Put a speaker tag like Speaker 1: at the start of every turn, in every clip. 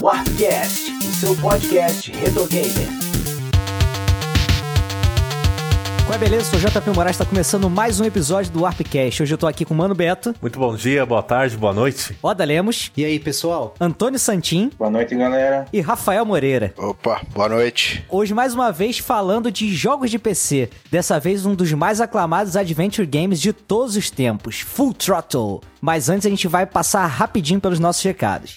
Speaker 1: Warpcast, o seu podcast retro gamer.
Speaker 2: Qual é beleza? Sou JP Moraes, está começando mais um episódio do Warpcast. Hoje eu tô aqui com o Mano Beto,
Speaker 3: Muito bom dia, boa tarde, boa noite.
Speaker 2: Oda Lemos,
Speaker 4: E aí, pessoal?
Speaker 2: Antônio Santim
Speaker 5: Boa noite, galera.
Speaker 2: e Rafael Moreira.
Speaker 6: Opa, boa noite.
Speaker 2: Hoje, mais uma vez, falando de jogos de PC. Dessa vez, um dos mais aclamados adventure games de todos os tempos, Full Throttle. Mas antes, a gente vai passar rapidinho pelos nossos recados.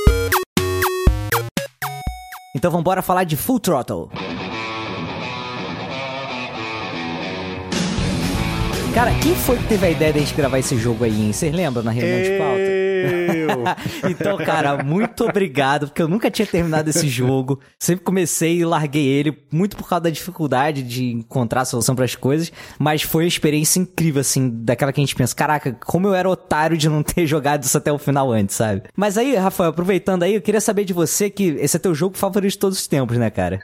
Speaker 2: Então vamos falar de Full Throttle. Cara, quem foi que teve a ideia de a gente gravar esse jogo aí, hein? Vocês lembram na reunião de pauta? então, cara, muito obrigado, porque eu nunca tinha terminado esse jogo. Sempre comecei e larguei ele, muito por causa da dificuldade de encontrar a solução para as coisas. Mas foi uma experiência incrível, assim, daquela que a gente pensa: caraca, como eu era otário de não ter jogado isso até o final antes, sabe? Mas aí, Rafael, aproveitando aí, eu queria saber de você que esse é teu jogo favorito de todos os tempos, né, cara?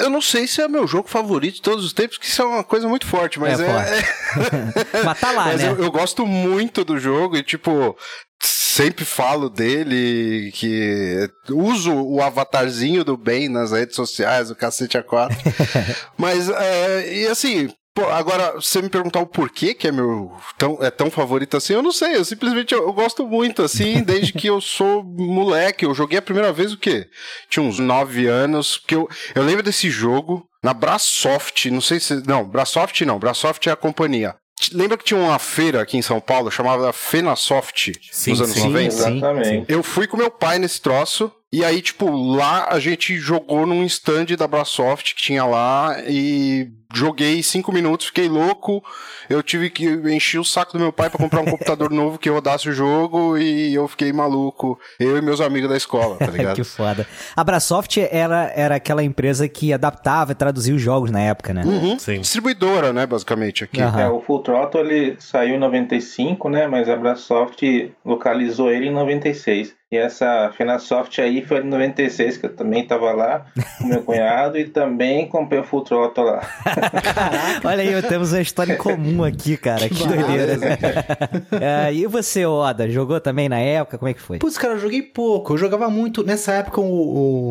Speaker 6: Eu não sei se é meu jogo favorito de todos os tempos, que isso é uma coisa muito forte, mas
Speaker 2: É
Speaker 6: é.
Speaker 2: Mas tá lá,
Speaker 6: mas
Speaker 2: né?
Speaker 6: eu, eu gosto muito do jogo e, tipo, sempre falo dele, que uso o avatarzinho do bem nas redes sociais, o cacete A4. mas, é, e assim. Pô, agora, você me perguntar o porquê que é meu tão, é tão favorito assim, eu não sei. Eu simplesmente eu, eu gosto muito, assim, desde que eu sou moleque. Eu joguei a primeira vez o quê? Tinha uns 9 anos. Porque eu, eu lembro desse jogo na Brasoft. Não sei se. Não, Brasoft não. Brasoft é a companhia. Lembra que tinha uma feira aqui em São Paulo chamada Fenasoft
Speaker 3: Sim,
Speaker 6: nos anos
Speaker 3: sim,
Speaker 6: 90?
Speaker 2: sim.
Speaker 5: Exatamente.
Speaker 6: Eu fui com meu pai nesse troço. E aí, tipo, lá a gente jogou num stand da Brasoft que tinha lá e joguei cinco minutos, fiquei louco. Eu tive que encher o saco do meu pai pra comprar um computador novo que rodasse o jogo e eu fiquei maluco. Eu e meus amigos da escola, tá ligado?
Speaker 2: que foda. A Brasoft era, era aquela empresa que adaptava e traduzia os jogos na época, né?
Speaker 6: Uhum.
Speaker 3: Sim.
Speaker 6: Distribuidora, né, basicamente, aqui.
Speaker 2: Aham.
Speaker 5: É, o Full Throttle ele saiu em 95, né? Mas a Brasoft localizou ele em 96. E essa Fenasoft aí foi em 96, que eu também tava lá com meu cunhado e também comprei o Full Throttle lá.
Speaker 2: Olha aí, temos uma história em comum aqui, cara. Que, doideira. É, e você, Oda, jogou também na época? Como é que foi?
Speaker 4: Putz, cara, eu joguei pouco. Eu jogava muito. Nessa época, o,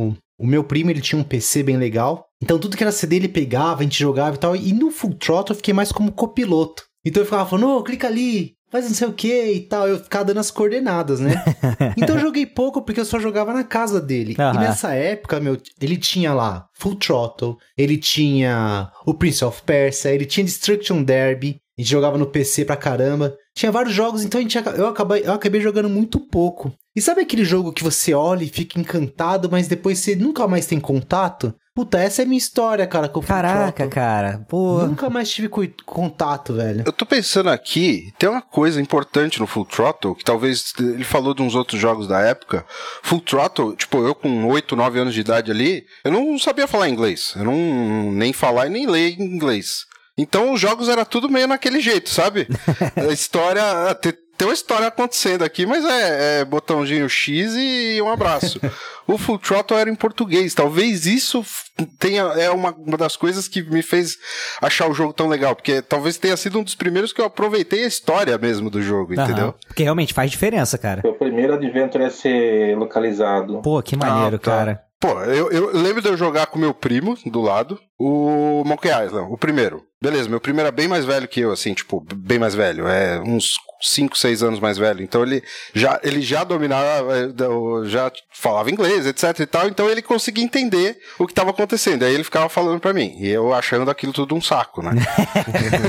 Speaker 4: o, o meu primo ele tinha um PC bem legal. Então, tudo que era CD ele pegava, a gente jogava e tal. E no Full Throttle eu fiquei mais como copiloto. Então eu ficava falando, ô, clica ali, faz não sei o que e tal. Eu ficava dando as coordenadas, né? então eu joguei pouco porque eu só jogava na casa dele. E nessa época, meu, ele tinha lá Full Throttle, ele tinha o Prince of Persia, ele tinha Destruction Derby. A gente jogava no PC pra caramba. Tinha vários jogos, então a gente, eu, acabei, eu acabei jogando muito pouco. E sabe aquele jogo que você olha e fica encantado, mas depois você nunca mais tem contato? Puta, essa é a minha história, cara, com o Full
Speaker 2: Caraca, cara. Pô.
Speaker 4: Nunca mais tive co- contato, velho.
Speaker 6: Eu tô pensando aqui, tem uma coisa importante no Full Throttle, que talvez ele falou de uns outros jogos da época. Full Throttle, tipo, eu com 8, 9 anos de idade ali, eu não sabia falar inglês. Eu não nem falar e nem ler inglês. Então os jogos era tudo meio naquele jeito, sabe? A história. Tem, uma história acontecendo aqui, mas é, é botãozinho X e um abraço. o Full Throttle era em português. Talvez isso tenha, é uma, uma das coisas que me fez achar o jogo tão legal. Porque talvez tenha sido um dos primeiros que eu aproveitei a história mesmo do jogo,
Speaker 2: Aham.
Speaker 6: entendeu?
Speaker 2: Porque realmente faz diferença, cara.
Speaker 5: Foi o primeiro adventure a ser localizado.
Speaker 2: Pô, que maneiro,
Speaker 6: Ah, tá.
Speaker 2: cara.
Speaker 6: Pô, eu, eu lembro de eu jogar com meu primo do lado, o Monkey Island, o primeiro. Beleza, meu primo era bem mais velho que eu, assim, tipo, bem mais velho, é uns 5, 6 anos mais velho. Então ele já, ele já dominava, eh, já falava inglês, etc e tal, então ele conseguia entender o que estava acontecendo. Aí ele ficava falando pra mim, e eu achando aquilo tudo um saco, né?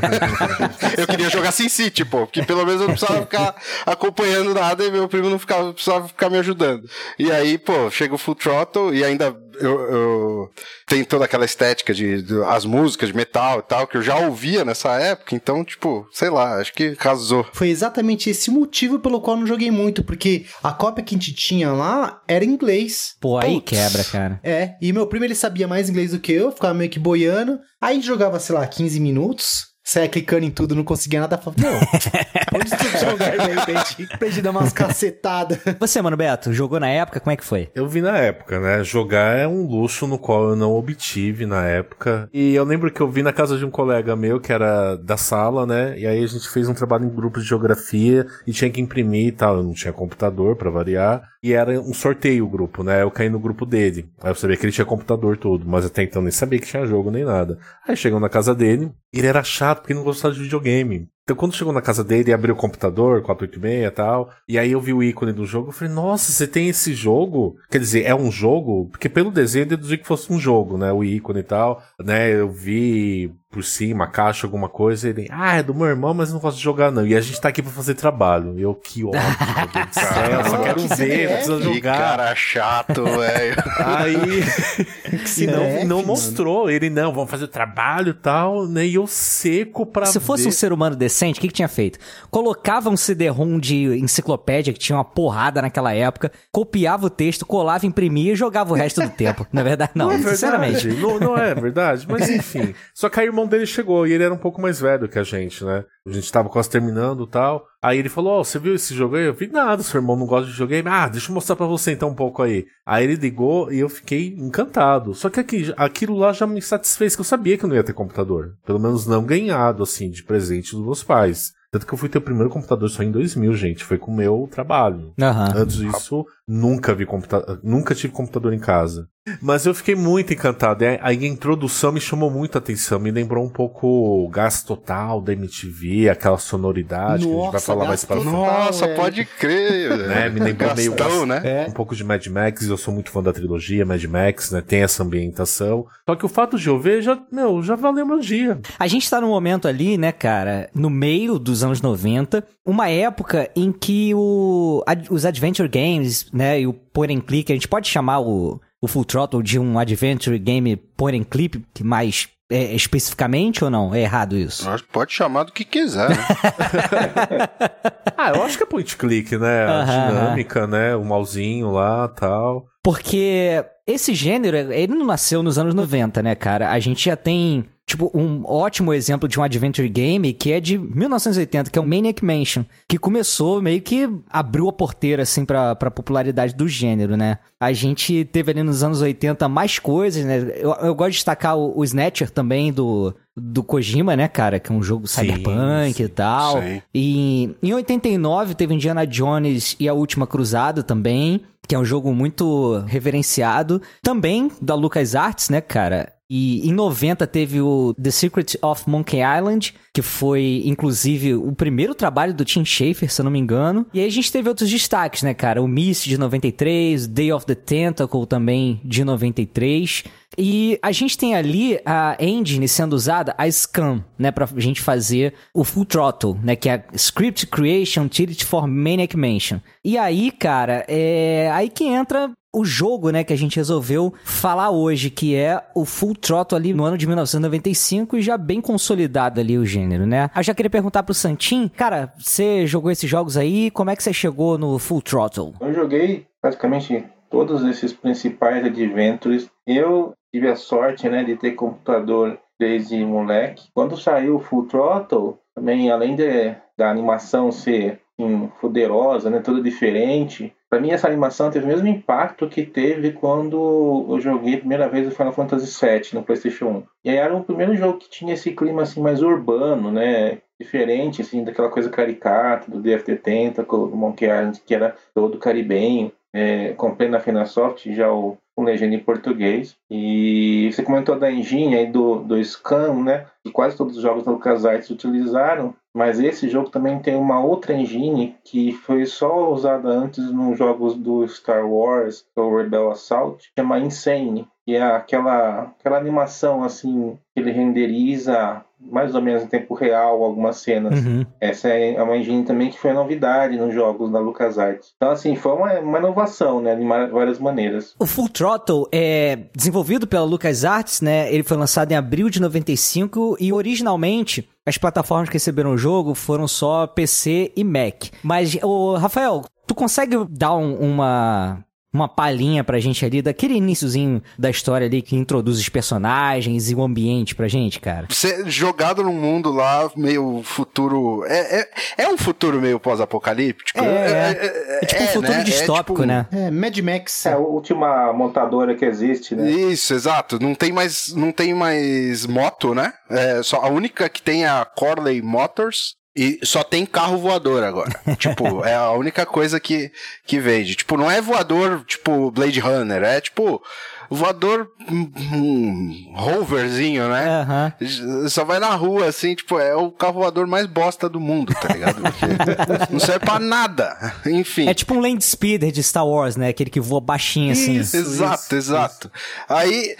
Speaker 6: eu queria jogar Sin City, pô, porque pelo menos eu não precisava ficar acompanhando nada e meu primo não ficava, precisava ficar me ajudando. E aí, pô, chega o Full Throttle e ainda eu, eu tem toda aquela estética de, de, as músicas de metal e tal que eu já ouvia nessa época, então tipo, sei lá, acho que casou.
Speaker 4: Foi exatamente esse o motivo pelo qual eu não joguei muito, porque a cópia que a gente tinha lá era em inglês.
Speaker 2: Pô, aí
Speaker 4: Putz.
Speaker 2: quebra, cara.
Speaker 4: É, e meu primo ele sabia mais inglês do que eu, ficava meio que boiando. Aí a gente jogava, sei lá, 15 minutos. Saia clicando em tudo, não conseguia nada. Falava, não, onde tu jogar de repente? Pra gente dar umas cacetadas.
Speaker 2: Você, mano, Beto, jogou na época? Como é que foi?
Speaker 3: Eu vi na época, né? Jogar é um luxo no qual eu não obtive na época. E eu lembro que eu vi na casa de um colega meu, que era da sala, né? E aí a gente fez um trabalho em grupo de geografia e tinha que imprimir e tal. Eu não tinha computador pra variar. E era um sorteio o grupo, né? Eu caí no grupo dele. Aí eu sabia que ele tinha computador todo, mas até então nem sabia que tinha jogo nem nada. Aí chegou na casa dele, ele era chato porque não gostava de videogame. Então quando chegou na casa dele, abriu o computador, 486 e tal, e aí eu vi o ícone do jogo, eu falei, nossa, você tem esse jogo? Quer dizer, é um jogo? Porque pelo desenho eu deduzi que fosse um jogo, né? O ícone e tal, né? Eu vi por cima, caixa, alguma coisa, e ele, ah, é do meu irmão, mas não gosto de jogar não. E a gente tá aqui pra fazer trabalho. E eu, que ódio, meu Deus do céu, eu só quero
Speaker 4: Que
Speaker 3: ver, não precisa
Speaker 6: Que
Speaker 3: jogar.
Speaker 6: cara chato, velho.
Speaker 3: Aí
Speaker 4: Se
Speaker 3: não, não mostrou, ele não, vamos fazer o trabalho e tal, né? E eu seco pra
Speaker 2: Se fosse
Speaker 3: ver.
Speaker 2: um ser humano decente, o que, que tinha feito? Colocava um CD-ROM de enciclopédia, que tinha uma porrada naquela época, copiava o texto, colava, imprimia e jogava o resto do tempo. Na verdade, não,
Speaker 3: Não é verdade,
Speaker 2: sinceramente.
Speaker 3: Não, não é verdade, mas enfim. Só que aí o irmão dele chegou e ele era um pouco mais velho que a gente, né? A gente tava quase terminando e tal. Aí ele falou: Ó, você viu esse jogo aí? Eu vi nada, seu irmão não gosta de videogame. Ah, deixa eu mostrar pra você então um pouco aí. Aí ele ligou e eu fiquei encantado. Só que aqui, aquilo lá já me satisfez, que eu sabia que eu não ia ter computador. Pelo menos não ganhado, assim, de presente dos meus pais. Tanto que eu fui ter o primeiro computador só em 2000, gente. Foi com o meu trabalho.
Speaker 2: Aham.
Speaker 3: Antes disso, nunca vi computador, nunca tive computador em casa. Mas eu fiquei muito encantado. E Aí a introdução me chamou muito a atenção, me lembrou um pouco o gás total da MTV, aquela sonoridade que a gente vai
Speaker 4: Nossa,
Speaker 3: falar mais pra frente.
Speaker 6: Nossa,
Speaker 4: velho.
Speaker 6: pode crer.
Speaker 3: Né, me lembrou meio
Speaker 6: Gastão,
Speaker 3: gas-
Speaker 6: né?
Speaker 4: É.
Speaker 3: Um pouco de Mad Max, eu sou muito fã da trilogia Mad Max, né? Tem essa ambientação. Só que o fato de eu ver já, meu, já valeu meu dia.
Speaker 2: A gente tá num momento ali, né, cara, no meio dos anos 90, uma época em que o, os adventure games, né, e o point and click, a gente pode chamar o, o Full Throttle de um adventure game point and click que mais é, especificamente ou não? É errado isso?
Speaker 6: Acho que pode chamar do que quiser, né?
Speaker 3: Ah, eu acho que é point click, né? A dinâmica, né? O malzinho lá tal.
Speaker 2: Porque esse gênero, ele não nasceu nos anos 90, né, cara? A gente já tem, tipo, um ótimo exemplo de um adventure game que é de 1980, que é o Maniac Mansion, que começou meio que abriu a porteira, assim, pra, pra popularidade do gênero, né? A gente teve ali nos anos 80 mais coisas, né? Eu, eu gosto de destacar o, o Snatcher também do, do Kojima, né, cara? Que é um jogo
Speaker 3: Sim,
Speaker 2: cyberpunk
Speaker 3: sim,
Speaker 2: e tal.
Speaker 6: sim.
Speaker 2: E em 89 teve Indiana Jones e a Última Cruzada também, que é um jogo muito reverenciado. Também da LucasArts, né, cara? E em 90 teve o The Secret of Monkey Island, que foi, inclusive, o primeiro trabalho do Tim Schafer, se eu não me engano. E aí a gente teve outros destaques, né, cara? O Myst de 93, Day of the Tentacle também de 93. E a gente tem ali a engine sendo usada, a Scam, né, pra gente fazer o Full Throttle, né, que é a Script Creation Utility for Maniac Mansion. E aí, cara, é aí que entra o jogo, né, que a gente resolveu falar hoje, que é o Full Throttle ali no ano de 1995 e já bem consolidado ali o gênero, né? Eu já queria perguntar pro Santin, cara, você jogou esses jogos aí, como é que você chegou no Full Throttle?
Speaker 5: Eu joguei praticamente todos esses principais adventures. Eu tive a sorte, né, de ter computador desde moleque. Quando saiu o Full Throttle, também além de, da animação ser assim, poderosa, né, toda diferente, para mim essa animação teve o mesmo impacto que teve quando eu joguei a primeira vez o Final Fantasy VII no PlayStation 1. E aí era o primeiro jogo que tinha esse clima assim mais urbano, né, diferente assim daquela coisa caricata do DFT Tentacle, do Monkey Island, que era todo caribenho. É, comprei na Finasoft já o, o legenda em português. E você comentou da engine aí do, do Scan, né? Que quase todos os jogos da LucasArts utilizaram. Mas esse jogo também tem uma outra engine que foi só usada antes nos jogos do Star Wars, o Rebel Assault, chama Insane. Que é aquela, aquela animação assim que ele renderiza mais ou menos em tempo real algumas cenas.
Speaker 2: Uhum.
Speaker 5: Essa é uma engine também que foi novidade nos jogos da LucasArts. Então, assim, foi uma, uma inovação, né? De várias maneiras.
Speaker 2: O Full Throttle é desenvolvido pela LucasArts, né? Ele foi lançado em abril de 95 e originalmente as plataformas que receberam o jogo foram só PC e Mac. Mas, ô, Rafael, tu consegue dar um- uma uma palhinha pra gente ali daquele iniciozinho da história ali que introduz os personagens e o ambiente pra gente, cara?
Speaker 6: Você jogado num mundo lá, meio futuro. É, é, é um futuro meio pós-apocalíptico?
Speaker 2: É, É tipo um futuro
Speaker 6: né? É
Speaker 2: distópico,
Speaker 6: tipo-
Speaker 2: né?
Speaker 4: É, Mad Max.
Speaker 5: É a última montadora que existe, né?
Speaker 6: Isso, exato. Não tem mais, não tem mais moto, né? É, só a única que tem é a Corley Motors. E só tem carro voador agora. tipo, é a única coisa que, que vende. Tipo, não é voador, tipo, Blade Runner. É tipo, voador um, um roverzinho, né?
Speaker 2: Aham.
Speaker 6: Só vai na rua, assim, tipo, é o carro voador mais bosta do mundo, tá ligado? Porque não serve pra nada. Enfim.
Speaker 2: É tipo um Land Speeder de Star Wars, né? Aquele que voa baixinho assim.
Speaker 6: Isso, exato,
Speaker 3: isso,
Speaker 6: exato. Aí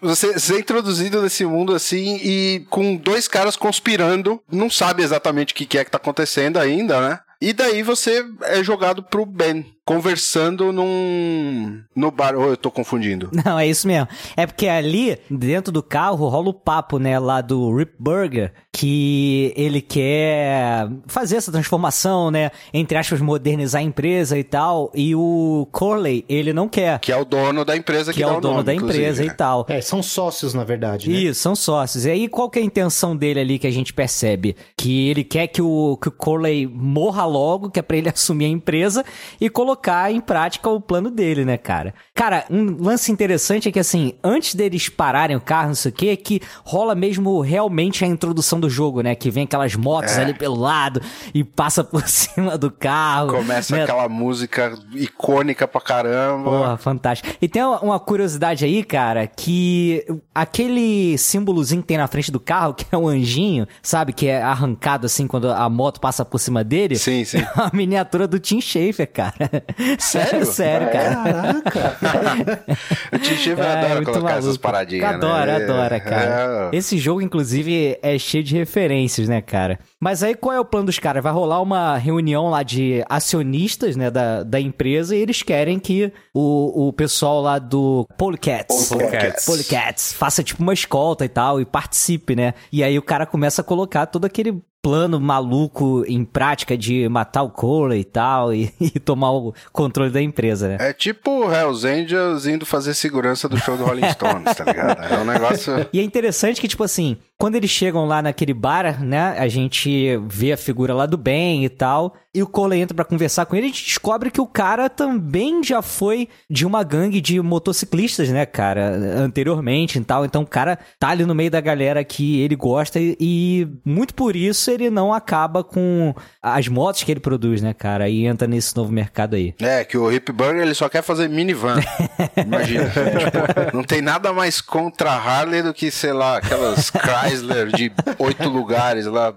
Speaker 6: você, você é introduzido nesse mundo assim e com dois caras conspirando, não sabe exatamente o que que é que tá acontecendo ainda, né? E daí você é jogado pro Ben, conversando num. no bar. Ou eu tô confundindo?
Speaker 2: Não, é isso mesmo. É porque ali, dentro do carro, rola o papo, né, lá do Rip Burger, que ele quer fazer essa transformação, né, entre aspas, modernizar a empresa e tal, e o Corley, ele não quer,
Speaker 6: Que é o dono da empresa que,
Speaker 2: que é o dono
Speaker 6: nome,
Speaker 2: da empresa
Speaker 6: né?
Speaker 2: e tal.
Speaker 4: É, são sócios, na verdade, né?
Speaker 2: Isso, são sócios. E aí, qual que é a intenção dele ali que a gente percebe? Que ele quer que o, que o Corley morra logo, que é pra ele assumir a empresa e colocar em prática o plano dele, né, cara? Cara, um lance interessante é que, assim, antes deles pararem o carro, não sei o quê, é que rola mesmo realmente a introdução do jogo, né? Que vem aquelas motos
Speaker 6: É.
Speaker 2: ali pelo lado e passa por cima do carro.
Speaker 6: Começa
Speaker 2: né?
Speaker 6: aquela música icônica pra caramba.
Speaker 2: Porra, fantástico. E tem uma- curiosidade aí, cara, que aquele símbolozinho que tem na frente do carro, que é um anjinho, sabe? Que é arrancado assim quando a moto passa por cima dele.
Speaker 6: Sim, sim.
Speaker 2: É uma miniatura do Tim Schafer, cara.
Speaker 6: Sério?
Speaker 2: Sério, cara.
Speaker 4: Caraca!
Speaker 6: O Tim Schafer
Speaker 2: É,
Speaker 6: adora
Speaker 2: muito
Speaker 6: colocar essas
Speaker 2: maluco.
Speaker 6: paradinhas.
Speaker 2: Adora,
Speaker 6: né?
Speaker 2: adora, cara.
Speaker 6: É.
Speaker 2: Esse jogo, inclusive, é cheio de referências, né, cara? Mas aí qual é o plano dos caras? Vai rolar uma reunião lá de acionistas, né, da, da empresa e eles querem que o, o pessoal lá do Polecats,
Speaker 3: Polecats.
Speaker 2: Polecats faça tipo uma escolta e tal e participe, né? E aí o cara começa a colocar todo aquele plano maluco em prática de matar o Corey e tal e, e tomar o controle da empresa, né?
Speaker 6: É tipo Hells Angels indo fazer segurança do show do Rolling Stones, tá ligado? É um negócio.
Speaker 2: E é interessante que, tipo assim, quando eles chegam lá naquele bar, né, a gente vê a figura lá do Ben e tal, e o Cole entra pra conversar com ele, a gente descobre que o cara também já foi de uma gangue de motociclistas, né, cara, anteriormente e tal, então o cara tá ali no meio da galera que ele gosta e, e muito por isso ele não acaba com as motos que ele produz, né, cara, e entra nesse novo mercado aí.
Speaker 6: É, que o Hip Burger ele só quer fazer minivan. Imagina. tipo, não tem nada mais contra a Harley do que, sei lá, aquelas Chrysler de oito lugares lá,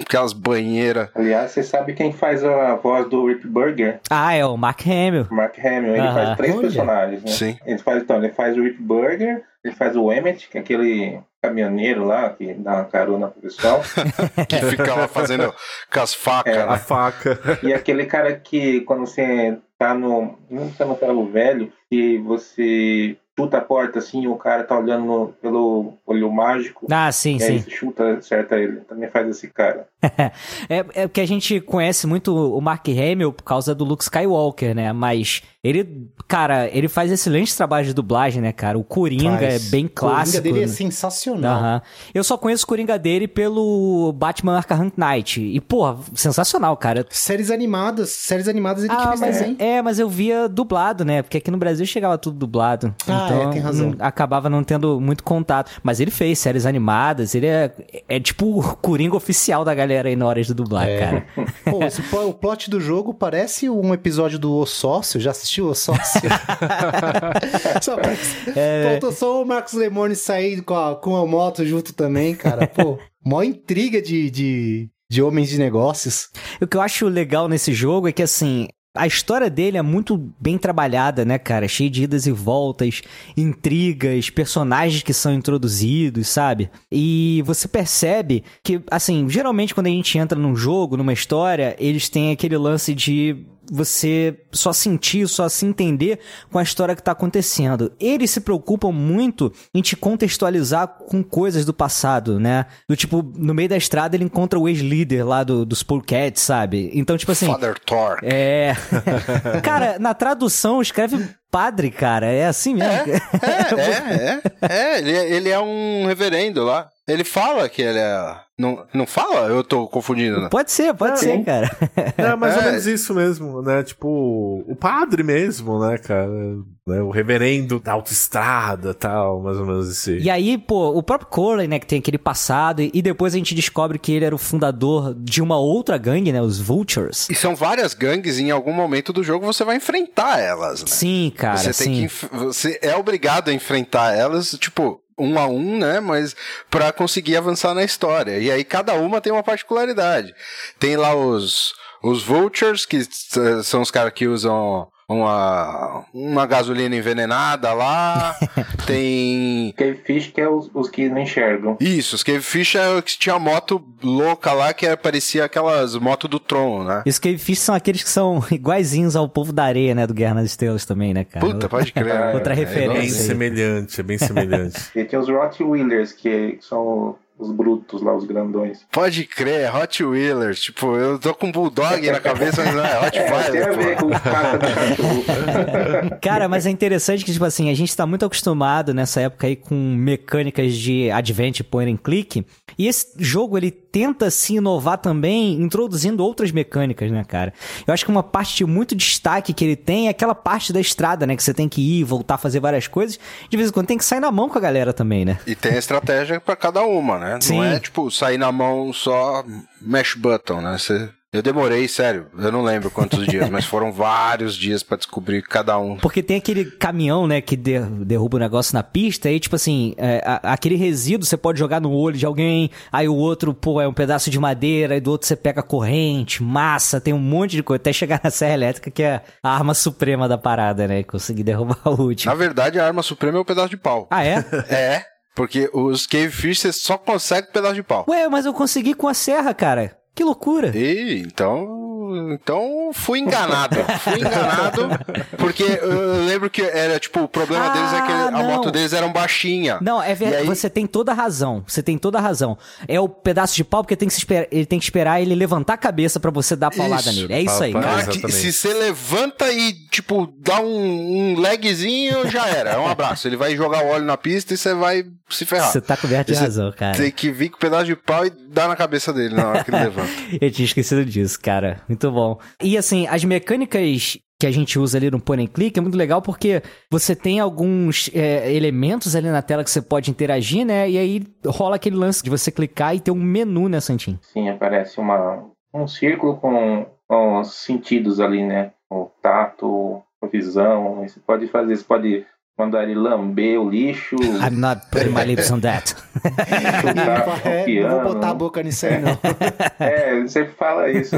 Speaker 6: aquelas banheiras.
Speaker 5: Aliás, você sabe quem faz a voz do Rip Burger?
Speaker 2: Ah, é o Mark Hamill.
Speaker 5: Mark Hamill. Ele
Speaker 2: Aham.
Speaker 5: faz três
Speaker 4: Olha.
Speaker 5: personagens, né?
Speaker 6: Sim.
Speaker 5: Ele faz, então, ele faz o Rip Burger, ele faz o Emmett, que é aquele caminhoneiro lá que dá uma carona pro pessoal.
Speaker 6: Que fica lá fazendo com as facas.
Speaker 5: É,
Speaker 3: A
Speaker 6: né?
Speaker 3: faca.
Speaker 5: e aquele cara que quando você tá no. Não tá no carro velho, e você chuta a porta assim, o cara tá olhando no- pelo olho mágico.
Speaker 2: Ah, sim,
Speaker 5: e aí
Speaker 2: sim.
Speaker 5: você chuta, acerta ele. Também faz esse cara.
Speaker 2: É, é porque a gente conhece muito o Mark Hamill por causa do Luke Skywalker, né? Mas ele, cara, ele faz excelentes trabalhos de dublagem, né, cara? O Coringa
Speaker 4: Faz.
Speaker 2: é bem
Speaker 4: O Coringa
Speaker 2: clássico.
Speaker 4: dele é
Speaker 2: né?
Speaker 4: sensacional.
Speaker 2: Aham. Eu só conheço o Coringa dele pelo Batman Arkham Knight. E, pô, sensacional, cara.
Speaker 4: Séries animadas, séries animadas ele que
Speaker 2: Ah,
Speaker 4: fez
Speaker 2: mas,
Speaker 4: também.
Speaker 2: é, mas eu via dublado, né? Porque aqui no Brasil chegava tudo dublado.
Speaker 4: Ah,
Speaker 2: então
Speaker 4: é, tem razão.
Speaker 2: não- acabava não tendo muito contato. Mas ele fez séries animadas, ele é, é tipo o Coringa oficial da galera aí na hora de dublar,
Speaker 4: É.
Speaker 2: cara.
Speaker 4: Pô, esse o plot do jogo parece um episódio do O Sócio. Já assistiu O Sócio? só
Speaker 2: É.
Speaker 4: Faltou só o Marcos Lemone sair com a, com a moto junto também, cara. Pô, mó intriga de, de, de homens de negócios.
Speaker 2: O que eu acho legal nesse jogo é que, assim, a história dele é muito bem trabalhada, né, cara? Cheio de idas e voltas, intrigas, personagens que são introduzidos, sabe? E você percebe que, assim, geralmente quando a gente entra num jogo, numa história, eles têm aquele lance de você só sentir, só se entender com a história que tá acontecendo. Eles se preocupam muito em te contextualizar com coisas do passado, né? Do tipo, no meio da estrada ele encontra o ex-líder lá do, dos Polecats, sabe? Então, tipo assim.
Speaker 6: Father Thor.
Speaker 2: É. cara, na tradução escreve padre, cara. É assim mesmo.
Speaker 6: É, é, é. é ele, é- ele é um reverendo lá. Ele fala que ele é. Não, não fala? Eu tô confundindo, né?
Speaker 2: Pode ser, pode
Speaker 3: Não,
Speaker 2: ser,
Speaker 5: sim.
Speaker 2: cara.
Speaker 3: É mais ou
Speaker 6: É.
Speaker 3: menos isso mesmo, né? Tipo, o padre mesmo, né, cara? Né? O reverendo da autoestrada tal, mais ou menos esse.
Speaker 2: E aí, pô, o próprio Corley, né, que tem aquele passado, e depois a gente descobre que ele era o fundador de uma outra gangue, né, os Vultures.
Speaker 6: E são várias gangues e em algum momento do jogo você vai enfrentar elas, né?
Speaker 2: Sim, cara,
Speaker 6: você tem
Speaker 2: sim.
Speaker 6: que. Você é obrigado a enfrentar eelas, tipo, um a um, né? Mas pra conseguir avançar na história. E aí cada uma tem uma particularidade. Tem lá os, os Vultures, que são os caras que usam uma, uma gasolina envenenada lá. tem.
Speaker 5: Cavefish que é os, os que não enxergam.
Speaker 6: Isso, os Cavefish é que tinha moto louca lá que parecia aquelas motos do Tron, né?
Speaker 2: E os Cavefish são aqueles que são iguaizinhos ao povo da areia, né, do Guerra nas Estrelas também, né, cara?
Speaker 6: Puta, pode crer.
Speaker 2: Outra
Speaker 6: É
Speaker 3: É bem
Speaker 2: referência.
Speaker 6: igualzinho.
Speaker 3: semelhante, é bem semelhante.
Speaker 5: E tem os Rottweilers, que são os brutos lá, os grandões.
Speaker 6: Pode crer, Hot Wheelers. Tipo, eu tô com Bulldog na cabeça, mas não é Hot
Speaker 5: É, tem a ver com do cachorro.
Speaker 2: Cara, mas é interessante que, tipo assim, a gente tá muito acostumado nessa época aí com mecânicas de advent point and click. E esse jogo, ele tenta se inovar também, introduzindo outras mecânicas, né, cara? Eu acho que uma parte de muito destaque que ele tem é aquela parte da estrada, né? Que você tem que ir, voltar, fazer várias coisas. De vez em quando tem que sair na mão com a galera também, né?
Speaker 6: E tem a estratégia pra cada uma, né?
Speaker 2: Sim.
Speaker 6: Não é tipo sair na mão só mash button, né? Você... Eu demorei, sério, eu não lembro quantos dias, mas foram vários dias pra descobrir cada um.
Speaker 2: Porque tem aquele caminhão, né, que de- derruba o negócio na pista, e tipo assim, é, a- aquele resíduo você pode jogar no olho de alguém, aí o outro, pô, é um pedaço de madeira, aí do outro você pega corrente, massa, tem um monte de coisa, até chegar na serra elétrica, que é a arma suprema da parada, né, conseguir derrubar o último.
Speaker 6: Na verdade, a arma suprema é o pedaço de pau.
Speaker 2: Ah, é?
Speaker 6: É, porque os Cavefish você só consegue pedaço de pau.
Speaker 2: Ué, mas eu consegui com a serra, cara. Que loucura.
Speaker 6: E então. Então fui enganado. fui enganado. Porque eu lembro que era tipo, o problema
Speaker 2: Ah,
Speaker 6: deles é que a
Speaker 2: não.
Speaker 6: moto deles era baixinha.
Speaker 2: Não, é verdade.
Speaker 6: aí-
Speaker 2: Você tem toda a razão. Você tem toda a razão. É o pedaço de pau porque tem que se esperar, ele tem que esperar ele levantar a cabeça pra você dar a paulada
Speaker 6: Isso.
Speaker 2: nele. É isso aí, cara.
Speaker 6: que, se você levanta e, tipo, dá um, um lagzinho, já era. É um abraço. Ele vai jogar o óleo na pista e você vai se ferrar.
Speaker 2: Você tá coberto de razão, cara.
Speaker 6: Tem que vir com um pedaço de pau e dar na cabeça dele na hora que ele levanta.
Speaker 2: Eu tinha esquecido disso, cara. Muito bom. E assim, as mecânicas que a gente usa ali no point and click é muito legal porque você tem alguns é, elementos ali na tela que você pode interagir, né? E aí rola aquele lance de você clicar e ter um menu, né, Santinho?
Speaker 5: Sim, aparece uma, um círculo com, com os sentidos ali, né? O tato, a visão. Você pode fazer, você pode mandar ele lamber o lixo,
Speaker 2: I'm not putting my lips on that.
Speaker 5: chutar o
Speaker 4: É, não vou botar a boca nisso aí, não.
Speaker 5: É, você fala isso.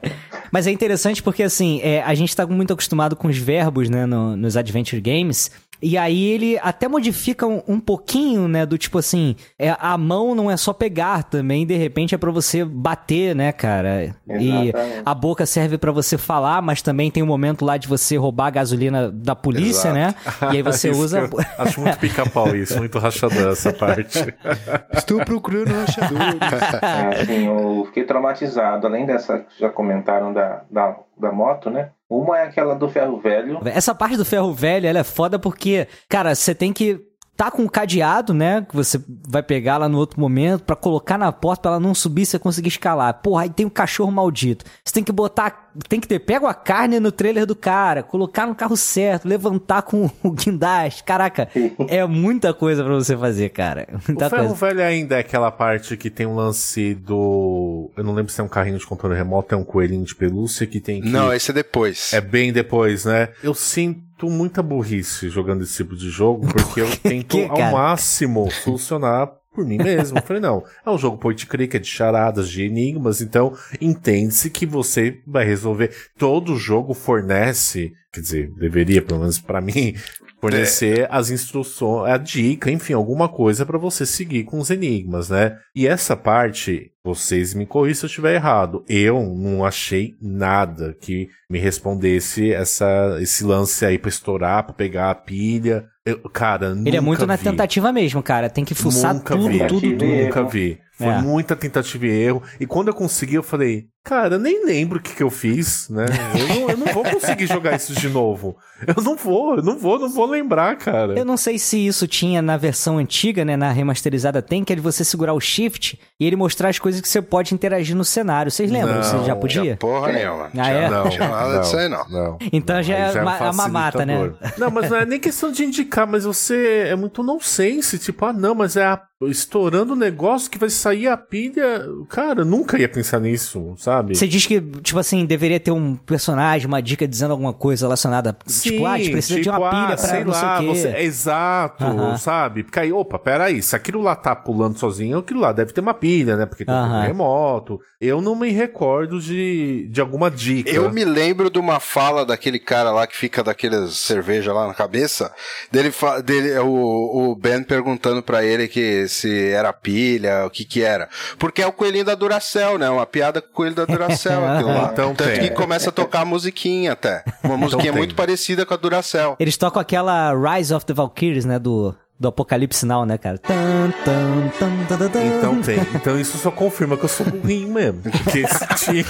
Speaker 2: Mas é interessante porque, assim, é, a gente tá muito acostumado com os verbos, né, no- nos Adventure Games. E aí ele até modifica um, um pouquinho, né, do tipo assim, é, a mão não é só pegar também, de repente é pra você bater, né, cara? E
Speaker 5: Exatamente.
Speaker 2: a boca serve pra você falar, mas também tem um momento lá de você roubar a gasolina da polícia,
Speaker 6: Exato.
Speaker 2: né? E aí você
Speaker 3: Isso
Speaker 2: usa...
Speaker 3: que eu acho muito pica-pau isso, muito rachador essa parte.
Speaker 4: Estou procurando rachadores.
Speaker 5: É, assim, eu fiquei traumatizado. Além dessa que já comentaram da, da, da moto, né? Uma é aquela do ferro velho.
Speaker 2: Essa parte do ferro velho, ela é foda porque, cara, você tem que tá com o cadeado, né, que você vai pegar lá no outro momento pra colocar na porta pra ela não subir e você conseguir escalar. Porra, aí tem o cachorro maldito. Você tem que botar, tem que ter, pega a carne no trailer do cara, colocar no carro certo, levantar com o guindaste. Caraca, é muita coisa pra você fazer, cara. Muita
Speaker 3: o ferro
Speaker 2: coisa.
Speaker 3: velho ainda é aquela parte que tem um lance do. Eu não lembro se é um carrinho de controle remoto, é um coelhinho de pelúcia que tem que.
Speaker 6: Não, esse é depois.
Speaker 3: É bem depois, né? Eu sinto muita burrice jogando esse tipo de jogo, porque eu tento
Speaker 2: que,
Speaker 3: ao máximo solucionar por mim mesmo. Eu falei, não, é um jogo point click, é de charadas, de enigmas, então entende-se que você vai resolver. Todo jogo fornece, quer dizer, deveria, pelo menos para mim, fornecer as instruções, a dica, enfim, alguma coisa para você seguir com os enigmas, né? E essa parte, vocês me corrijam se eu estiver errado. Eu não achei nada que me respondesse essa, esse lance aí pra estourar, pra pegar a pilha. Eu, cara,
Speaker 2: Ele é muito
Speaker 3: nunca
Speaker 2: na
Speaker 3: vi.
Speaker 2: tentativa mesmo, cara. Tem que fuçar
Speaker 3: Nunca
Speaker 2: tudo,
Speaker 3: vi.
Speaker 2: tudo, tudo.
Speaker 3: Nunca vi. Foi
Speaker 2: É.
Speaker 3: muita tentativa e erro. E quando eu consegui, eu falei, cara, eu nem lembro o que, que eu fiz, né? Eu não, eu não vou conseguir jogar isso de novo. Eu não vou, eu não vou, não vou lembrar, cara.
Speaker 2: Eu não sei se isso tinha na versão antiga, né? Na remasterizada tem, que é de você segurar o shift e ele mostrar as coisas que você pode interagir no cenário. Vocês lembram?
Speaker 3: Não,
Speaker 2: você já podia?
Speaker 6: Tinha porra nenhuma.
Speaker 2: Ah, é?
Speaker 6: Não, tinha nada disso aí, não.
Speaker 3: não.
Speaker 2: Então já
Speaker 3: Aí
Speaker 2: é uma-
Speaker 3: um
Speaker 2: a mamata, né?
Speaker 3: Não, mas não é nem questão de indicar, mas você é muito nonsense. Tipo, ah, não, mas é a- estourando o negócio que vai sair a pilha. Cara, eu nunca ia pensar nisso, sabe?
Speaker 2: Você diz que, tipo assim, deveria ter um personagem, uma dica dizendo alguma coisa relacionada. tipo, ah, a gente precisa de uma
Speaker 3: tipo,
Speaker 2: pilha
Speaker 3: ah,
Speaker 2: pra
Speaker 3: sei
Speaker 2: não sei
Speaker 3: lá,
Speaker 2: o quê.
Speaker 3: você- Exato,
Speaker 2: Aham.
Speaker 3: sabe? Porque aí, opa, peraí, se aquilo lá tá pulando sozinho, aquilo lá deve ter uma pilha, né? Porque tem um
Speaker 2: Aham.
Speaker 3: remoto. Eu não me recordo de, de alguma dica.
Speaker 6: Eu me lembro de uma fala daquele cara lá que fica daqueles cerveja lá na cabeça, dele, dele o, o Ben perguntando pra ele que se era pilha, o que que era. Porque é o coelhinho da Duracell, né? Uma piada com o coelho da Duracell, aquilo lá.
Speaker 3: Então
Speaker 6: Tanto
Speaker 3: tem.
Speaker 6: que começa a tocar a musiquinha até. Uma musiquinha
Speaker 3: tem.
Speaker 6: muito parecida com a Duracell.
Speaker 2: Eles tocam aquela Rise of the Valkyries, né? Do, do Apocalipse Now, né, cara? Tan, tan, tan, tan, tan, tan.
Speaker 3: Então tem. Então isso só confirma que eu sou burrinho mesmo. Porque esse tinha.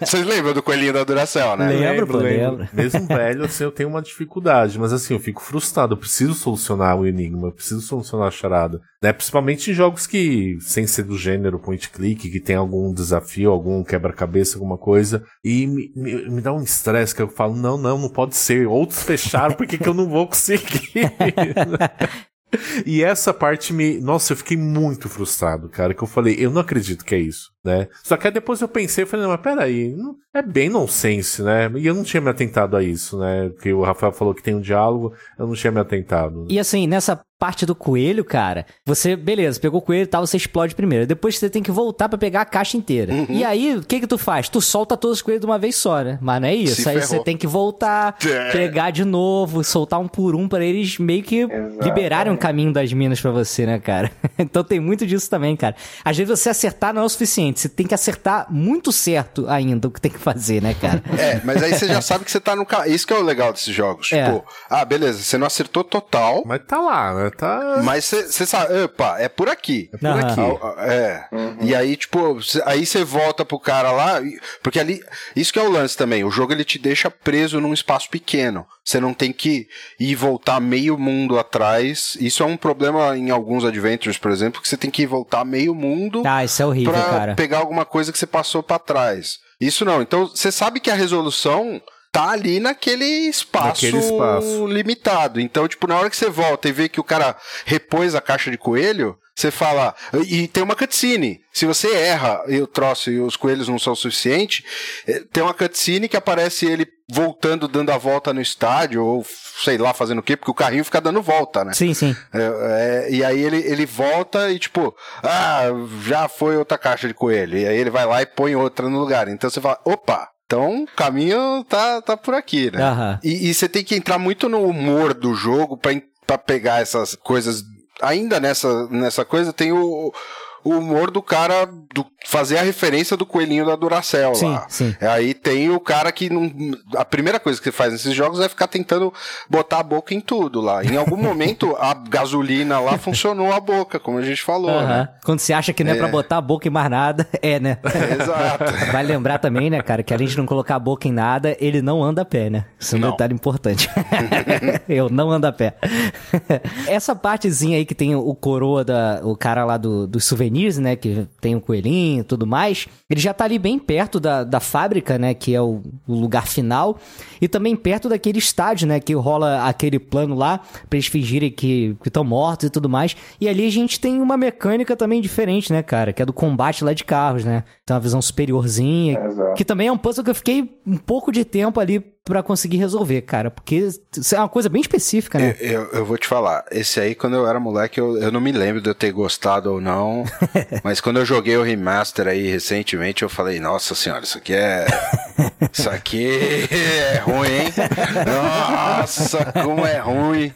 Speaker 6: Vocês lembram do coelhinho da Duracell, né?
Speaker 2: Lembro, pô, lembro.
Speaker 3: Mesmo velho, assim, eu tenho uma dificuldade. Mas assim, eu fico frustrado. Eu preciso solucionar o enigma. Eu preciso solucionar a charada. Né? Principalmente em jogos que, sem ser do gênero point click, que tem algum desafio, algum quebra-cabeça, alguma coisa. E me, me, me dá um estresse que eu falo, não, não, não pode ser. Outros fecharam, por que, que eu não vou conseguir? E essa parte me. Nossa, eu fiquei muito frustrado, cara. Que eu falei, eu não acredito que é isso, né? Só que aí depois eu pensei, falei, não, mas peraí, não- é bem nonsense, né? E eu não tinha me atentado a isso, né? Porque o Rafael falou que tem um diálogo, eu não tinha me atentado.
Speaker 2: E assim, nessa parte do coelho, cara, você, beleza, pegou o coelho e tal, você explode primeiro. Depois você tem que voltar pra pegar a caixa inteira.
Speaker 6: Uhum.
Speaker 2: E aí, o que que tu faz? Tu solta todos os coelhos de uma vez só, né? Mas não é isso.
Speaker 6: Se
Speaker 2: aí
Speaker 6: ferrou.
Speaker 2: você tem que voltar,
Speaker 6: É.
Speaker 2: pegar de novo, soltar um por um pra eles meio que
Speaker 5: Exatamente.
Speaker 2: liberarem o caminho das minas pra você, né, cara? então tem muito disso também, cara. Às vezes você acertar não é o suficiente, você tem que acertar muito certo ainda o que tem que fazer, né, cara?
Speaker 6: É, mas aí você já sabe que você tá no ca... Isso que é o legal desses jogos.
Speaker 2: É.
Speaker 6: Tipo, ah, beleza, você não acertou total,
Speaker 3: Mas tá lá, né? Tá.
Speaker 6: mas você você sabe, opa, é por aqui.
Speaker 3: por
Speaker 2: Aham.
Speaker 3: aqui.
Speaker 6: É. E aí, tipo, aí você volta pro cara lá, porque ali, isso que é o lance também, o jogo ele te deixa preso num espaço pequeno. Você não tem que ir e voltar meio mundo atrás. Isso é um problema em alguns adventures, por exemplo, que você tem que ir voltar meio mundo
Speaker 2: Ah, isso é horrível,
Speaker 6: pra
Speaker 2: cara.
Speaker 6: Pegar alguma coisa que você passou pra trás. Isso não. Então, você sabe que a resolução tá ali naquele espaço,
Speaker 3: Naquele espaço.
Speaker 6: limitado. Então, tipo, na hora que você volta e vê que o cara repôs a caixa de coelho, você fala. E tem uma cutscene. Se você erra e o troço e os coelhos não são o suficiente, eh, tem uma cutscene que aparece ele voltando, dando a volta no estádio, ou sei lá, fazendo o quê, porque o carrinho fica dando volta, né?
Speaker 2: Sim, sim.
Speaker 6: É, é, e aí ele, ele volta e tipo, ah, já foi outra caixa de coelho. E aí ele vai lá e põe outra no lugar. Então você fala, opa, então o caminho tá, tá por aqui, né?
Speaker 2: Aham.
Speaker 6: E, e você tem que entrar muito no humor do jogo pra pegar essas coisas. Ainda nessa, nessa coisa tem o, o humor do cara do fazer a referência do coelhinho da Duracell
Speaker 2: Sim,
Speaker 6: lá.
Speaker 2: sim.
Speaker 6: Aí tem o cara que não. A primeira coisa que você faz nesses jogos é ficar tentando botar a boca em tudo lá. Em algum momento a gasolina lá funcionou a boca, como a gente falou, né?
Speaker 2: Quando você acha que não é,
Speaker 6: É.
Speaker 2: pra botar a boca em mais nada, é, né?
Speaker 6: Exato.
Speaker 2: Vai lembrar também, né, cara, que além de não colocar a boca em nada, ele não anda a pé, né? Isso é um
Speaker 6: Não.
Speaker 2: detalhe importante. Eu não ando a pé. Essa partezinha aí que tem o coroa da. O cara lá do, dos né? Que tem o coelhinho e tudo mais. Ele já tá ali bem perto da, da fábrica, né? Que é o, o lugar final. E também perto daquele estádio, né? Que rola aquele plano lá pra eles fingirem que estão mortos e tudo mais. E ali a gente tem uma mecânica também diferente, né, cara? Que é do combate lá de carros, né? Tem uma visão superiorzinha.
Speaker 5: Exato.
Speaker 2: Que também é um puzzle que eu fiquei um pouco de tempo ali pra conseguir resolver, cara. Porque é uma coisa bem específica, né?
Speaker 6: Eu, eu, eu vou te falar, esse aí, quando eu era moleque, eu, eu não me lembro de eu ter gostado ou não. mas quando eu joguei o remaster aí recentemente, eu falei, nossa senhora, isso aqui é. Isso aqui é ruim, hein? Nossa, como é ruim.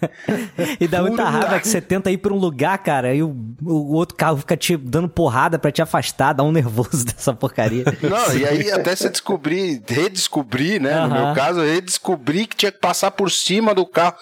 Speaker 2: E dá muita raiva que você tenta ir pra um lugar, cara, e o, o outro carro fica te dando porrada pra te afastar, dá um nervoso dessa porcaria.
Speaker 6: Não, e aí até você descobrir, redescobrir, né? No meu caso, eu redescobri que tinha que passar por cima do carro.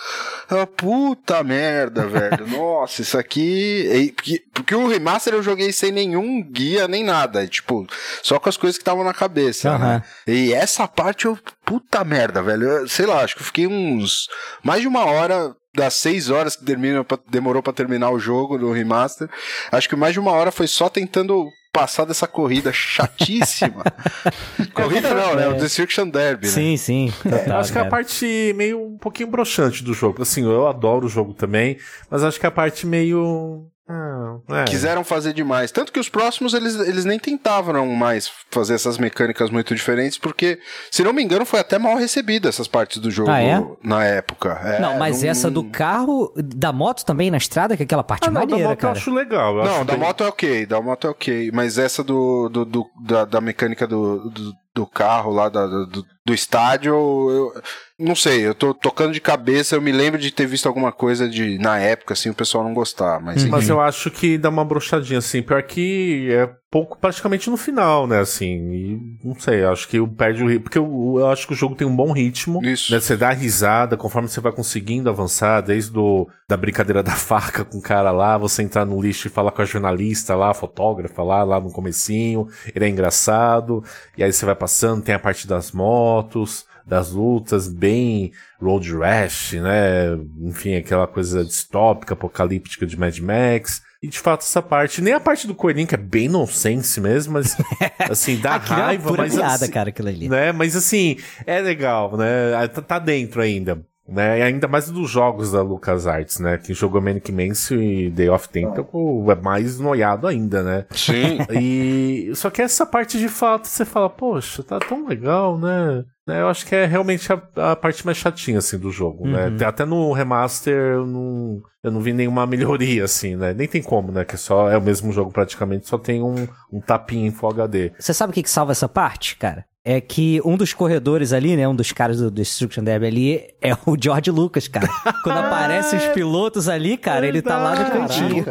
Speaker 6: Ah, puta merda, velho. Nossa, isso aqui. Porque, porque o remaster eu joguei sem nenhum guia nem nada. Tipo, só com as coisas que estavam na cabeça. Né? E essa parte eu. Puta merda, velho. Eu, sei lá, acho que eu fiquei uns. Mais de uma hora. Das seis horas que termina, pra- demorou pra terminar o jogo do remaster, acho que mais de uma hora foi só tentando passar dessa corrida chatíssima. corrida não, né? O Destruction Derby, né?
Speaker 2: sim, sim.
Speaker 3: Eu
Speaker 2: Total,
Speaker 3: acho que é a parte meio um pouquinho broxante do jogo. Assim, eu adoro o jogo também, mas acho que é a parte meio. Ah, é.
Speaker 6: Quiseram fazer demais. Tanto que os próximos eles, eles nem tentavam mais fazer essas mecânicas muito diferentes, porque, se não me engano, foi até mal recebida essas partes do jogo
Speaker 2: Ah, é?
Speaker 6: na época. É,
Speaker 2: Não, mas
Speaker 6: não-
Speaker 2: essa do carro, da moto também na estrada, que é aquela parte
Speaker 3: Ah, não, da
Speaker 2: maneira,
Speaker 3: moto eu
Speaker 2: cara.
Speaker 3: acho legal. eu
Speaker 6: Não,
Speaker 3: acho
Speaker 6: da
Speaker 3: bem-
Speaker 6: moto é ok, da moto é ok. Mas essa do, do, do- da, da mecânica do, do, do carro lá, da- do, do estádio, eu não sei, eu tô tocando de cabeça, eu me lembro de ter visto alguma coisa de, na época, assim, o pessoal não gostar, mas enfim.
Speaker 3: Mas eu acho que dá uma brochadinha, assim. Pior que é pouco, praticamente no final, né? Assim, e não sei, acho que perde o ritmo. Porque eu, eu acho que o jogo tem um bom ritmo.
Speaker 6: Isso.
Speaker 3: Né? Você dá risada conforme você vai conseguindo avançar, desde do, da brincadeira da faca com o cara lá, você entrar no lixo e falar com a jornalista lá, a fotógrafa lá, lá no comecinho. Ele é engraçado. E aí você vai passando, tem a parte das motos. Das lutas, bem Road Rash, né? Enfim, aquela coisa distópica, apocalíptica de Mad Max. E de fato, essa parte, nem a parte do coelhinho, que é bem nonsense mesmo, mas assim, dá
Speaker 2: Aquilo é
Speaker 3: raiva,
Speaker 2: pura
Speaker 3: mas
Speaker 2: piada,
Speaker 3: assim,
Speaker 2: cara, aquilo ali.
Speaker 3: né? Mas assim, é legal, né? Tá, tá dentro ainda. Né? E ainda mais dos jogos da LucasArts, né? Quem jogou Manic Mansion e Day of Tentacle é mais noiado ainda, né?
Speaker 6: Sim.
Speaker 3: E só que essa parte de fato você fala, poxa, tá tão legal, né? Né, Eu acho que é realmente a, a parte mais chatinha assim do jogo, né?
Speaker 2: Uhum.
Speaker 3: Até no remaster eu não, eu não vi nenhuma melhoria assim, né? Nem tem como, né? Que só é o mesmo jogo praticamente, só tem um, um tapinha em Full HD.
Speaker 2: Você sabe o que, que salva essa parte, cara? É que um dos corredores ali, né? Um dos caras do Destruction Derby ali é o George Lucas, cara. Quando aparecem os pilotos ali, cara, ele tá lá no cantinho.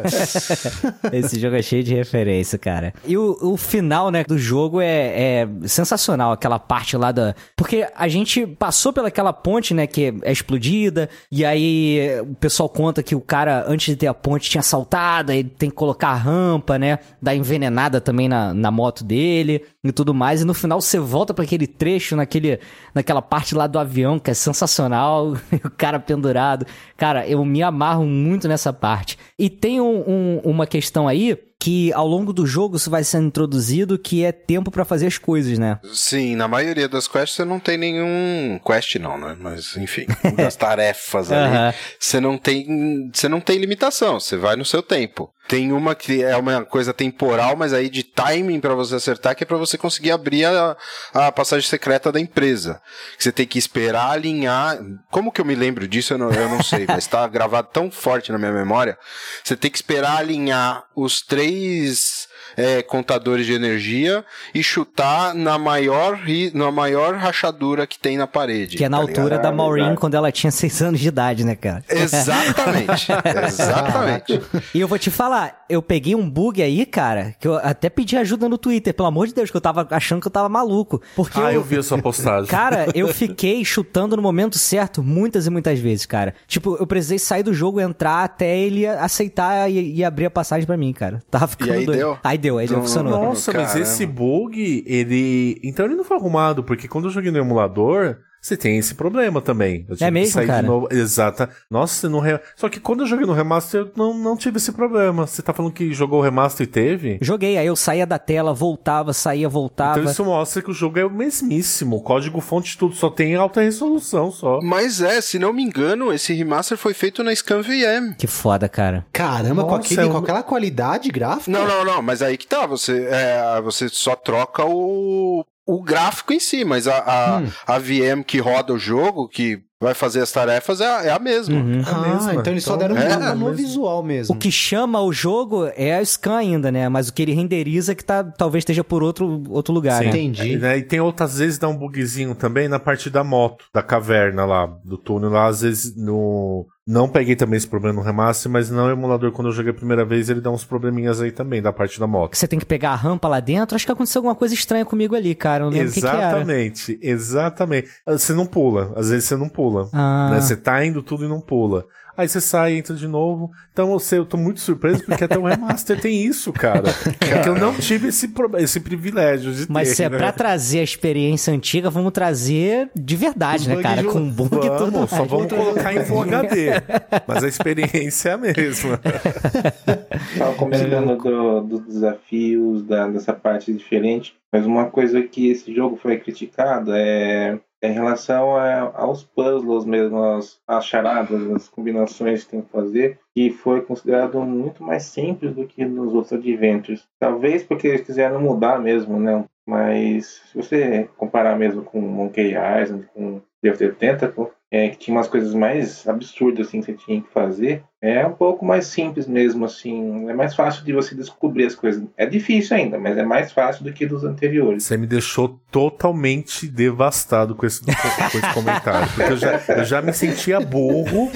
Speaker 2: Esse jogo é cheio de referência, cara. E o, o final, né, do jogo é, é sensacional, aquela parte lá da. Porque a gente passou pelaquela ponte, né, que é explodida, e aí o pessoal conta que o cara, antes de ter a ponte, tinha saltado, aí tem que colocar a rampa, né, dar envenenada também na, na moto dele e tudo mais, e no final você volta pra aquele trecho, naquele, naquela parte lá do avião, que é sensacional, o cara pendurado. Cara, eu me amarro muito nessa parte. E tem um- um- uma questão aí que ao longo do jogo isso vai sendo introduzido que é tempo pra fazer as coisas, né?
Speaker 6: Sim, na maioria das quests você não tem nenhum. Quest não, né? Mas enfim, das tarefas ali.
Speaker 2: Aham.
Speaker 6: Você não tem. Você não tem limitação, você vai no seu tempo. Tem uma que é uma coisa temporal, mas aí de timing pra você acertar, que é pra você conseguir abrir a, a passagem secreta da empresa. Você tem que esperar alinhar. Como que eu me lembro disso? Eu não, eu não sei, mas tá gravado tão forte na minha memória. Você tem que esperar alinhar os três mais é, contadores de energia e chutar na maior, na maior rachadura que tem na parede.
Speaker 2: Que é na
Speaker 6: tá
Speaker 2: altura
Speaker 6: ligado?
Speaker 2: da Maureen quando ela tinha seis anos de idade, né, cara?
Speaker 6: Exatamente. exatamente.
Speaker 2: E eu vou te falar, eu peguei um bug aí, cara, que eu até pedi ajuda no Twitter, pelo amor de Deus, que eu tava achando que eu tava maluco. Porque
Speaker 3: Ah, eu vi a sua postagem.
Speaker 2: Cara, eu fiquei chutando no momento certo muitas e muitas vezes, cara. Tipo, eu precisei sair do jogo, entrar até ele aceitar e, e abrir a passagem pra mim, cara. Tava ficando
Speaker 6: aí
Speaker 2: doido.
Speaker 6: deu?
Speaker 2: Aí deu, aí deu,
Speaker 6: Não,
Speaker 2: funcionou.
Speaker 3: Nossa, mas
Speaker 6: Caramba.
Speaker 3: esse bug, ele. Então ele não foi arrumado, porque quando eu joguei no emulador, você tem esse problema também. Eu tive
Speaker 2: É
Speaker 3: que
Speaker 2: mesmo,
Speaker 3: sair
Speaker 2: cara?
Speaker 3: de novo. Exata. Nossa, você não. Re... Só que quando eu joguei no remaster, eu não, não tive esse problema. Você tá falando que jogou o remaster e teve?
Speaker 2: Joguei, aí eu saía da tela, voltava, saía, voltava.
Speaker 3: Então isso mostra que o jogo é o mesmíssimo. O código fonte tudo só tem alta resolução só.
Speaker 6: Mas é, se não me engano, esse remaster foi feito na ScanVM.
Speaker 2: Que foda, cara.
Speaker 4: Caramba, com,
Speaker 3: Nossa,
Speaker 4: aquele,
Speaker 3: é um-
Speaker 4: com aquela qualidade gráfica?
Speaker 6: Não, não, não, mas aí que tá, você, é, você só troca o, o gráfico em si, mas a, a,
Speaker 4: Hum.
Speaker 6: a VM que roda o jogo, que vai fazer as tarefas, é a, é a mesma.
Speaker 2: Uhum.
Speaker 4: Ah,
Speaker 3: mesma.
Speaker 4: então eles só
Speaker 3: Então,
Speaker 4: deram um
Speaker 6: é,
Speaker 4: no
Speaker 3: mesmo.
Speaker 4: visual mesmo.
Speaker 2: O que chama o jogo é a scan ainda, né? Mas o que ele renderiza que tá, talvez esteja por outro, outro lugar,
Speaker 3: Sim.
Speaker 2: né?
Speaker 4: Entendi.
Speaker 3: Né, E tem outras vezes dá um bugzinho também na parte da moto, da caverna lá, do túnel lá, às vezes no. Não peguei também esse problema no remaster, mas não emulador, quando eu joguei a primeira vez, ele dá uns probleminhas aí também, da parte da moto.
Speaker 2: Você tem que pegar a rampa lá dentro. Acho que aconteceu alguma coisa estranha comigo ali, cara. Eu não lembro o que, que era.
Speaker 3: Exatamente, exatamente. Você não pula, às vezes você não pula.
Speaker 2: Ah.
Speaker 3: Né? Você tá indo tudo e não pula. Aí você sai, entra de novo. Então você, eu tô muito surpreso porque até o remaster tem isso, cara. É que eu não tive esse, esse privilégio de
Speaker 2: Mas
Speaker 3: ter.
Speaker 2: se é
Speaker 3: né?
Speaker 2: pra trazer a experiência antiga, vamos trazer de verdade, né,
Speaker 4: bug
Speaker 2: cara? Com bug e tudo
Speaker 3: Vamos, só
Speaker 2: mais.
Speaker 3: vamos colocar em Full HD. Mas a experiência é a mesma.
Speaker 5: Estava comentando do- dos desafios, da, dessa parte diferente, mas uma coisa que esse jogo foi criticado é, é em relação a- aos puzzles mesmo, as, as charadas, as combinações que tem que fazer, que foi considerado muito mais simples do que nos outros adventures. Talvez porque eles quiseram mudar mesmo, né? Mas se você comparar mesmo com Monkey Island, com Deus the Tentacle, é, que tinha umas coisas mais absurdas assim que você tinha que fazer, é um pouco mais simples mesmo, assim. É mais fácil de você descobrir as coisas. É difícil ainda, mas é mais fácil do que dos anteriores.
Speaker 3: Você me deixou totalmente devastado com esse, com esse comentário. Porque eu já, eu já me sentia burro.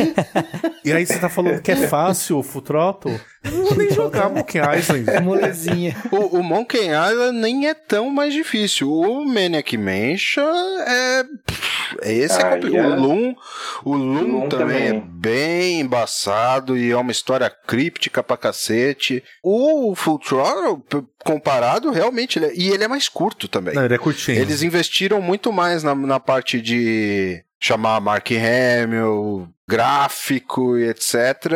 Speaker 3: E aí você tá falando que é fácil o Full Throttle? Eu não vou nem jogar Monkey Island.
Speaker 4: Molezinha.
Speaker 6: O, o Monkey Island nem é tão mais difícil. O Maniac Mansion é. é esse é
Speaker 5: Ah, é-
Speaker 6: O Loom, o Loom,
Speaker 5: Loom
Speaker 6: também, é
Speaker 5: também.
Speaker 6: bem embaçado e é uma história críptica pra cacete. O Full Throttle, comparado, realmente, ele é- e ele é mais curto também.
Speaker 3: Não, ele é curtinho.
Speaker 6: Eles investiram muito mais na, na parte de chamar Mark Hamill, gráfico e etc.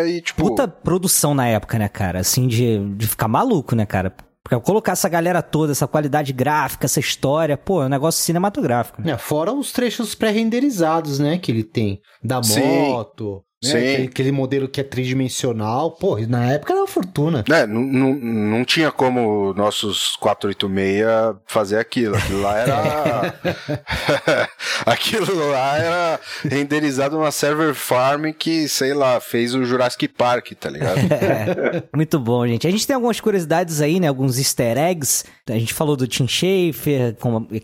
Speaker 6: E tipo.
Speaker 2: Puta produção na época, né, cara? Assim, de, de ficar maluco, né, cara? Porque colocar essa galera toda, essa qualidade gráfica, essa história, pô, é um negócio cinematográfico. Né?
Speaker 4: É, fora os trechos pré-renderizados, né, que ele tem. Da
Speaker 6: Sim.
Speaker 4: Né,
Speaker 6: Sim.
Speaker 4: Aquele, aquele modelo que é tridimensional. Pô, na época era uma fortuna.
Speaker 6: É, não, não, não tinha como nossos 486 fazer aquilo. Aquilo lá era. aquilo lá era renderizado numa server farm que, sei lá, fez o Jurassic Park, tá ligado?
Speaker 2: Muito bom, gente. A gente tem algumas curiosidades aí, né? Alguns easter eggs. A gente falou do Tim Schafer,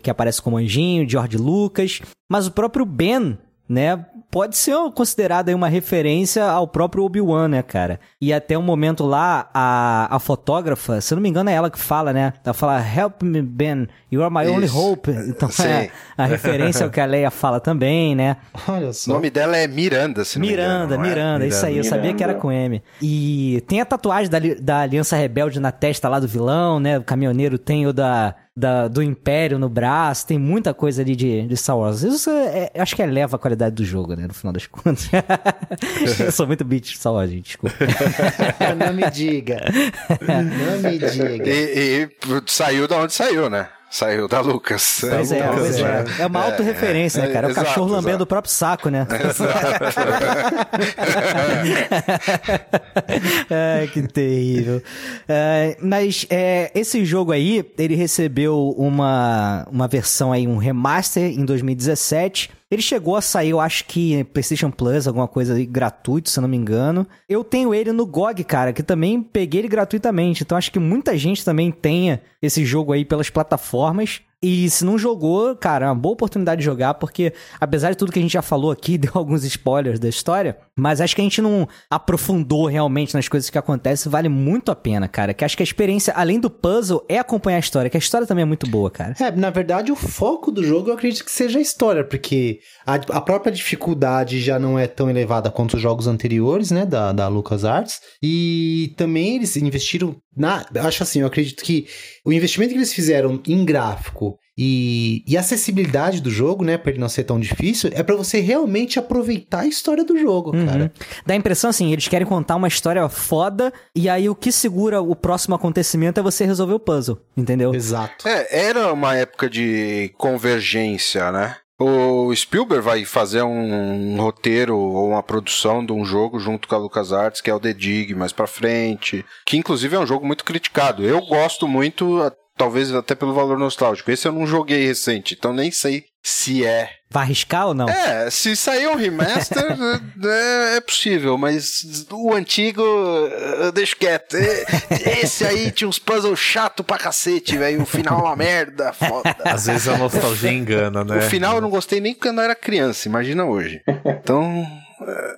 Speaker 2: que aparece como anjinho, George Lucas. Mas o próprio Ben, né? Pode ser considerado aí uma referência ao próprio Obi-Wan, né, cara? E até um momento lá, a, a fotógrafa, se eu não me engano, é ela que fala, né? Ela fala, Help me, Ben, you are my only
Speaker 6: Isso.
Speaker 2: hope. Então,
Speaker 6: Sim.
Speaker 2: é, a referência ao que a Leia fala também, né?
Speaker 4: Olha
Speaker 6: O
Speaker 4: só.
Speaker 6: nome dela é Miranda, se não me
Speaker 2: Miranda,
Speaker 6: engano, não é?
Speaker 2: Miranda, isso aí, eu sabia que era
Speaker 5: Miranda.
Speaker 2: com M. E tem a tatuagem da, da Aliança Rebelde na testa lá do vilão, né? O caminhoneiro tem o da, da- do Império no braço, tem muita coisa ali de, de Star Wars. Isso é- é- acho que eleva a qualidade do jogo, né? No final das contas. eu sou muito beat de Star Wars, gente, desculpa.
Speaker 4: Não me diga. Não me diga.
Speaker 6: E, e saiu da onde saiu, né? Saiu da Lucas.
Speaker 2: Pois é,
Speaker 3: Lucas,
Speaker 2: pois é.
Speaker 3: né?
Speaker 2: É uma autorreferência, né, cara? É o
Speaker 6: exato,
Speaker 2: cachorro lambendo
Speaker 6: exato.
Speaker 2: o próprio saco, né? Ai, que terrível. É, mas é, esse jogo aí, ele recebeu uma, uma versão aí, um remaster em 2017. Ele chegou a sair, eu acho que PlayStation Plus, alguma coisa aí gratuito, se eu não me engano. Eu tenho ele no GOG, cara, que também peguei ele gratuitamente. Então acho que muita gente também tenha esse jogo aí pelas plataformas. E se não jogou, cara, é uma boa oportunidade de jogar, porque apesar de tudo que a gente já falou aqui, deu alguns spoilers da história, mas acho que a gente não aprofundou realmente nas coisas que acontecem, vale muito a pena, cara. Que acho que a experiência, além do puzzle, é acompanhar a história, que a história também é muito boa, cara.
Speaker 4: É, na verdade, o foco do jogo eu acredito que seja a história, porque a, a própria dificuldade já não é tão elevada quanto os jogos anteriores, né, da, da LucasArts. E também eles investiram na. Acho assim, eu acredito que o investimento que eles fizeram em gráfico e, e acessibilidade do jogo, né, pra ele não ser tão difícil, é pra você realmente aproveitar a história do jogo,
Speaker 2: Uhum.
Speaker 4: cara.
Speaker 2: Dá a impressão assim, eles querem contar uma história foda, e aí o que segura o próximo acontecimento é você resolver o puzzle, entendeu?
Speaker 4: Exato.
Speaker 6: É, era uma época de convergência, né? O Spielberg vai fazer um, roteiro ou uma produção de um jogo junto com a LucasArts, que é o The Dig, mais pra frente, que inclusive é um jogo muito criticado. Eu gosto muito, talvez até pelo valor nostálgico. Esse eu não joguei recente, então nem sei se é.
Speaker 2: Vai arriscar ou não?
Speaker 6: É, se sair um remaster, é, é possível, mas o antigo, eu deixo quieto. E- Esse aí tinha uns puzzles chato pra cacete, velho. O final é uma merda, foda.
Speaker 3: Às vezes a nostalgia engana, né?
Speaker 6: O final eu não gostei nem quando eu era criança, imagina hoje. Então.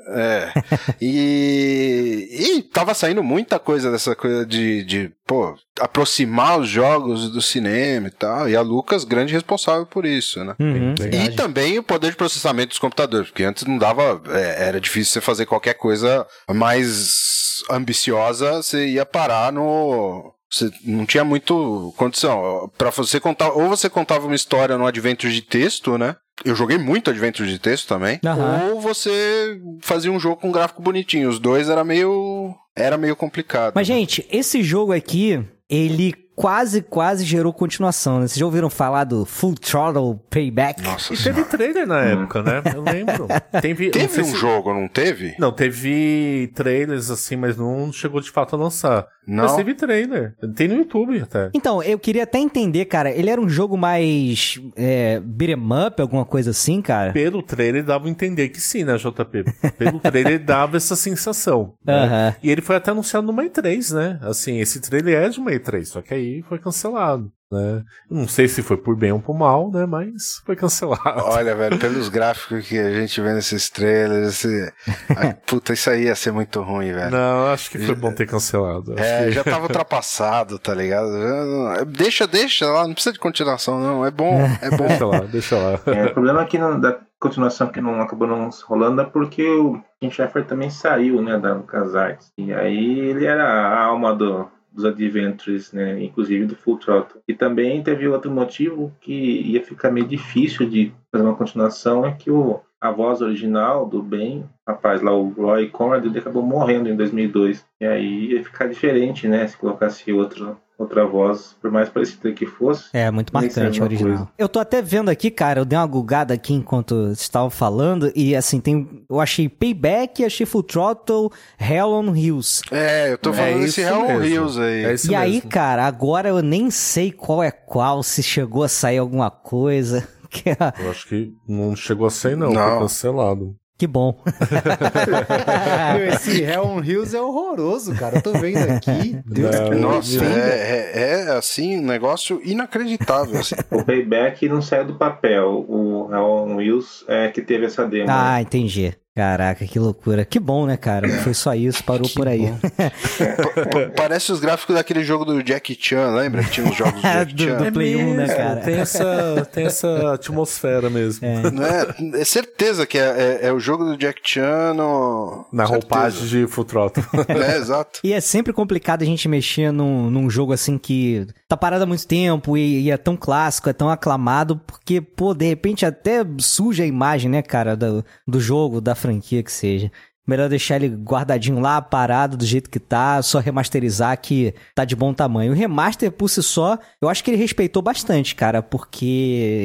Speaker 6: É. E, e tava saindo muita coisa dessa coisa de, de, pô, aproximar os jogos do cinema e tal. E a Lucas, grande responsável por isso, né?
Speaker 2: Uhum.
Speaker 6: E também o poder de processamento dos computadores, porque antes não dava. é, era difícil você fazer qualquer coisa mais ambiciosa, você ia parar no. Você não tinha muito condição. Pra você contar. Ou você contava uma história no adventure de texto, né? Eu joguei muito adventure de texto também.
Speaker 2: Aham.
Speaker 6: Ou você fazia um jogo com um gráfico bonitinho. Os dois era meio. Era meio complicado.
Speaker 2: Mas, gente, esse jogo aqui, ele quase, quase gerou continuação. né? Vocês já ouviram falar do Full Throttle Payback?
Speaker 6: Nossa
Speaker 3: E
Speaker 6: senhora.
Speaker 3: teve trailer na época, né? Eu lembro. Teve, não
Speaker 6: Teve um
Speaker 3: se-
Speaker 6: jogo, não teve?
Speaker 3: Não, teve trailers assim, mas não chegou de fato a lançar.
Speaker 6: Não.
Speaker 3: Mas teve trailer. Tem no YouTube até.
Speaker 2: Então, eu queria até entender, cara, ele era um jogo mais é, beat'em up, alguma coisa assim, cara?
Speaker 3: Pelo trailer dava a entender que sim, né, JP? Pelo trailer dava essa sensação. né? E ele foi até anunciado numa E3, né? Assim, esse trailer é de uma E3, só que aí foi cancelado, né? Não sei se foi por bem ou por mal, né? Mas foi cancelado.
Speaker 6: Olha, velho, pelos gráficos que a gente vê nesses trailers, esse... Ai, puta, isso aí ia ser muito ruim, velho.
Speaker 3: Não, acho que foi bom ter cancelado. Acho
Speaker 6: É,
Speaker 3: que-
Speaker 6: já tava ultrapassado, tá ligado? Já- Deixa, deixa lá, não precisa de continuação, não. É bom, é bom.
Speaker 3: Deixa lá, deixa lá.
Speaker 5: É, o problema é que não, da continuação que não acabou não rolando é porque o Tim Schafer também saiu, né, da LucasArts. E aí ele era a alma do, dos Adventures, né, inclusive do Full Throttle. E também teve outro motivo que ia ficar meio difícil de fazer uma continuação, é que o, a voz original do Ben, rapaz lá, o Roy Conrad, ele acabou morrendo em 2002. E aí ia ficar diferente, né, se colocasse outro, outra voz, por mais parecida que fosse.
Speaker 2: É, muito marcante original.
Speaker 5: coisa.
Speaker 2: Eu tô até vendo aqui, cara, eu dei uma gugada aqui enquanto vocês estavam falando, e assim, tem. Eu achei Payback, achei Full Throttle, Hell on Hills.
Speaker 6: É, eu tô
Speaker 3: É
Speaker 6: falando desse
Speaker 3: isso
Speaker 6: Hell on. Hills aí.
Speaker 3: É isso
Speaker 2: e aí,
Speaker 3: mesmo.
Speaker 2: cara, agora eu nem sei qual é qual, se chegou a sair alguma coisa. Que,
Speaker 3: Eu acho que não chegou a ser, não.
Speaker 6: Não.
Speaker 3: Foi cancelado.
Speaker 2: Que bom.
Speaker 4: Meu, esse Hell on Hills é horroroso, cara. Eu tô vendo aqui. Deus
Speaker 3: Não,
Speaker 4: me
Speaker 6: Nossa, é, é, é, assim, um negócio inacreditável. Assim.
Speaker 5: O Payback não saiu do papel. O Hell on Wheels é que teve essa demo. né?
Speaker 2: Ah, entendi. Caraca, que loucura. Que bom, né, cara? Foi só isso, parou por aí.
Speaker 6: Pa- Parece os gráficos daquele jogo do Jackie Chan, lembra? Que tinha os jogos do Jackie
Speaker 2: Do-
Speaker 6: Chan.
Speaker 2: do Play 1, né, cara?
Speaker 3: Tem essa, tem essa atmosfera mesmo.
Speaker 6: Não é, é certeza que é, é- é o jogo do Jack Chan no...
Speaker 3: Na
Speaker 6: certeza.
Speaker 3: roupagem de Full Throttle.
Speaker 6: É, exato.
Speaker 2: E é sempre complicado a gente mexer num, num jogo assim que tá parado há muito tempo e, e é tão clássico, é tão aclamado, porque, pô, de repente até suja a imagem, né, cara, do, do jogo, da franquia que seja. Melhor deixar ele guardadinho lá, parado, do jeito que tá, só remasterizar que tá de bom tamanho. O remaster, por si só, eu acho que ele respeitou bastante, cara, porque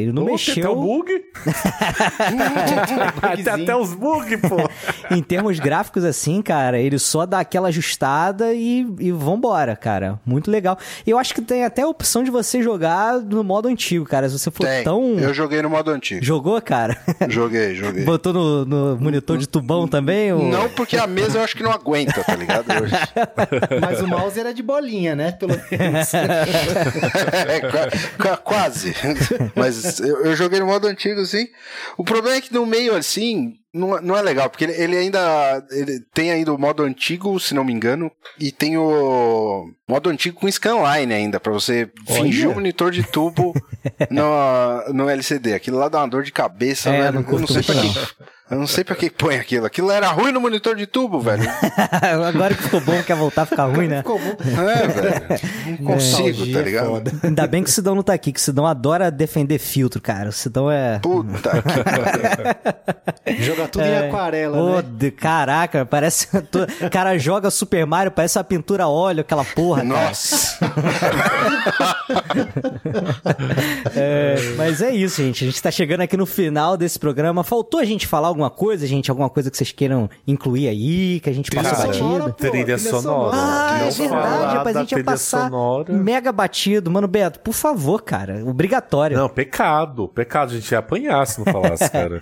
Speaker 2: ele não
Speaker 3: Pô, Tem
Speaker 2: mexeu...
Speaker 3: até o bug. tem até os bugs, pô.
Speaker 2: em termos gráficos, assim, cara, ele só dá aquela ajustada e, e vambora, cara. Muito legal. E eu acho que tem até a opção de você jogar no modo antigo, cara. Se você for
Speaker 6: Tem.
Speaker 2: tão.
Speaker 6: Eu joguei no modo antigo.
Speaker 2: Jogou, cara?
Speaker 6: Joguei, joguei.
Speaker 2: Botou no, no monitor de tubão também? Ou...
Speaker 6: Não, porque a mesa eu acho que não aguenta, tá ligado? Hoje.
Speaker 4: Mas o mouse era de bolinha, né? Pelo menos.
Speaker 6: É, qua- qua- quase. Mas eu, eu joguei no modo antigo, assim. O problema é que no meio, assim, não, é- não é legal, porque ele, ele ainda. Ele tem ainda o modo antigo, se não me engano, e tem o modo antigo com scanline ainda, pra você fingir um monitor de tubo no, no LCD. Aquilo lá dá uma dor de cabeça,
Speaker 2: É,
Speaker 6: velho.
Speaker 2: não
Speaker 6: eu não sei pra que. Eu não sei pra que põe aquilo. Aquilo era ruim no monitor de tubo, velho.
Speaker 2: Agora que ficou bom, quer voltar a ficar ruim, né?
Speaker 4: Ficou bom.
Speaker 6: É, velho. Não consigo,
Speaker 4: Nostalgia
Speaker 6: tá
Speaker 4: é
Speaker 6: ligado?
Speaker 4: foda.
Speaker 2: Ainda bem que o Sidão não tá aqui, que o Sidão adora defender filtro, cara. O Sidão é.
Speaker 6: Puta que
Speaker 4: Joga tudo em aquarela,
Speaker 2: Ô,
Speaker 4: né?
Speaker 2: de- Caraca, parece. O cara joga Super Mario, parece uma pintura a óleo, aquela porra.
Speaker 6: Nossa.
Speaker 2: É, mas é isso, gente. A gente tá chegando aqui no final desse programa. Faltou a gente falar alguma coisa, gente? Alguma coisa que vocês queiram incluir aí, que a gente passa
Speaker 3: Cara,
Speaker 2: batido?
Speaker 4: pô,
Speaker 3: Trilha
Speaker 4: trilha
Speaker 3: sonora.
Speaker 2: Ah,
Speaker 3: Não
Speaker 2: é verdade, rapaz, a gente ia passar
Speaker 3: sonora.
Speaker 2: mega batido. Mano, Beto, por favor, cara, obrigatório.
Speaker 3: Não, pecado. Pecado. A gente ia apanhar se não falasse, cara.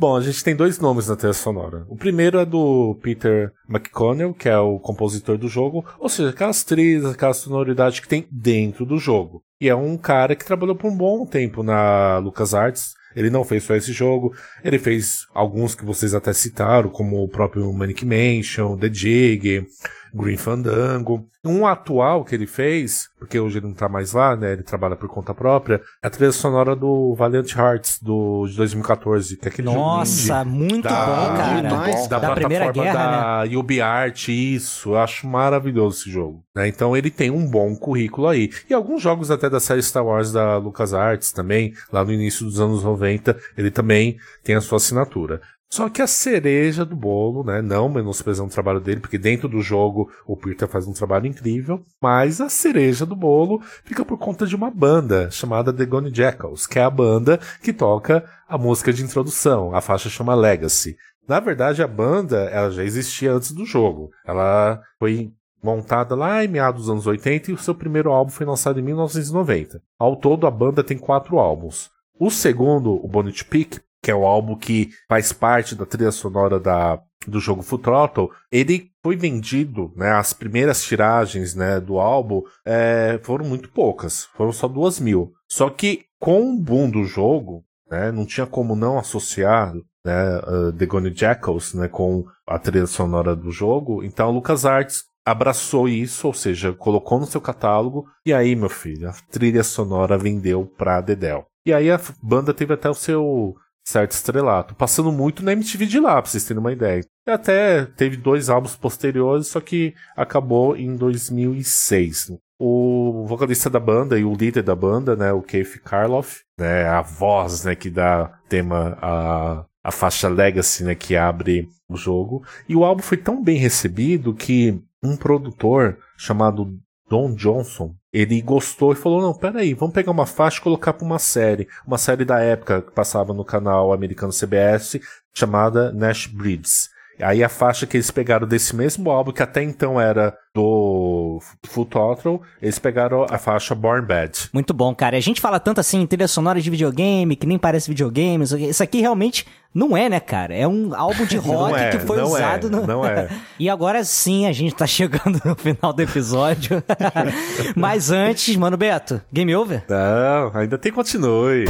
Speaker 3: Bom, a gente tem dois nomes na trilha sonora. O primeiro é do Peter McConnell, que é o compositor do jogo, ou seja, aquelas trilhas, aquela sonoridade que tem dentro do jogo. E é um cara que trabalhou por um bom tempo na LucasArts. Ele não fez só esse jogo, ele fez alguns que vocês até citaram, como o próprio Manic Mansion, The Jig, Green Fandango. Um atual que ele fez, porque hoje ele não tá mais lá, né? Ele trabalha por conta própria, é a trilha sonora do Valiant Hearts do, de 2014, que é aquele jogo
Speaker 2: Nossa, muito
Speaker 3: da-
Speaker 2: bom, cara.
Speaker 4: demais.
Speaker 3: da,
Speaker 2: Da Primeira
Speaker 3: plataforma
Speaker 2: Guerra,
Speaker 3: da UbiArt, isso, eu acho maravilhoso esse jogo. né? Então ele tem um bom currículo aí. E alguns jogos até da série Star Wars da LucasArts também, lá no início dos anos 90, ele também tem a sua assinatura. Só que a cereja do bolo, né? Não menosprezando o trabalho dele, porque dentro do jogo o Peter faz um trabalho incrível, mas a cereja do bolo fica por conta de uma banda chamada The Gone Jackals, que é a banda que toca a música de introdução. A faixa chama Legacy. Na verdade, a banda ela já existia antes do jogo. Ela foi montada lá em meados dos anos 80 e o seu primeiro álbum foi lançado em 1990. Ao todo, a banda tem quatro álbuns. O segundo, o Bonnet Peak, que é o álbum que faz parte da trilha sonora da, do jogo Full Throttle, ele foi vendido, né, as primeiras tiragens né, do álbum é, foram muito poucas, foram só duas mil. Só que com o boom do jogo, né, não tinha como não associar né, uh, The Gone Jackals né, com a trilha sonora do jogo, então LucasArts abraçou isso, ou seja, colocou no seu catálogo, e aí, meu filho, a trilha sonora vendeu pra Dedel. E aí a banda teve até o seu certo estrelato, passando muito na MTV de lá, pra vocês terem uma ideia. E até teve dois álbuns posteriores, só que acabou em 2006. O vocalista da banda e o líder da banda, né, o Keith Karloff, né, a voz, né, que dá tema a, a faixa Legacy, né, que abre o jogo. E o álbum foi tão bem recebido que um produtor chamado Don Johnson, ele gostou e falou: não, peraí, vamos pegar uma faixa e colocar pra uma série. Uma série da época que passava no canal americano CBS, chamada Nash Breeds. Aí a faixa que eles pegaram desse mesmo álbum, que até então era do Full Throttle, eles pegaram a faixa Born Bad.
Speaker 2: Muito bom, cara. A gente fala tanto assim, trilha sonora de videogame, que nem parece videogame. isso aqui- Isso aqui realmente não é, né, cara? É um álbum de rock
Speaker 3: é,
Speaker 2: que foi
Speaker 3: não
Speaker 2: usado
Speaker 3: é,
Speaker 2: no...
Speaker 3: não é.
Speaker 2: E agora sim, a gente tá chegando no final do episódio. Mas antes, mano Beto, game over?
Speaker 3: Não, ainda tem continue.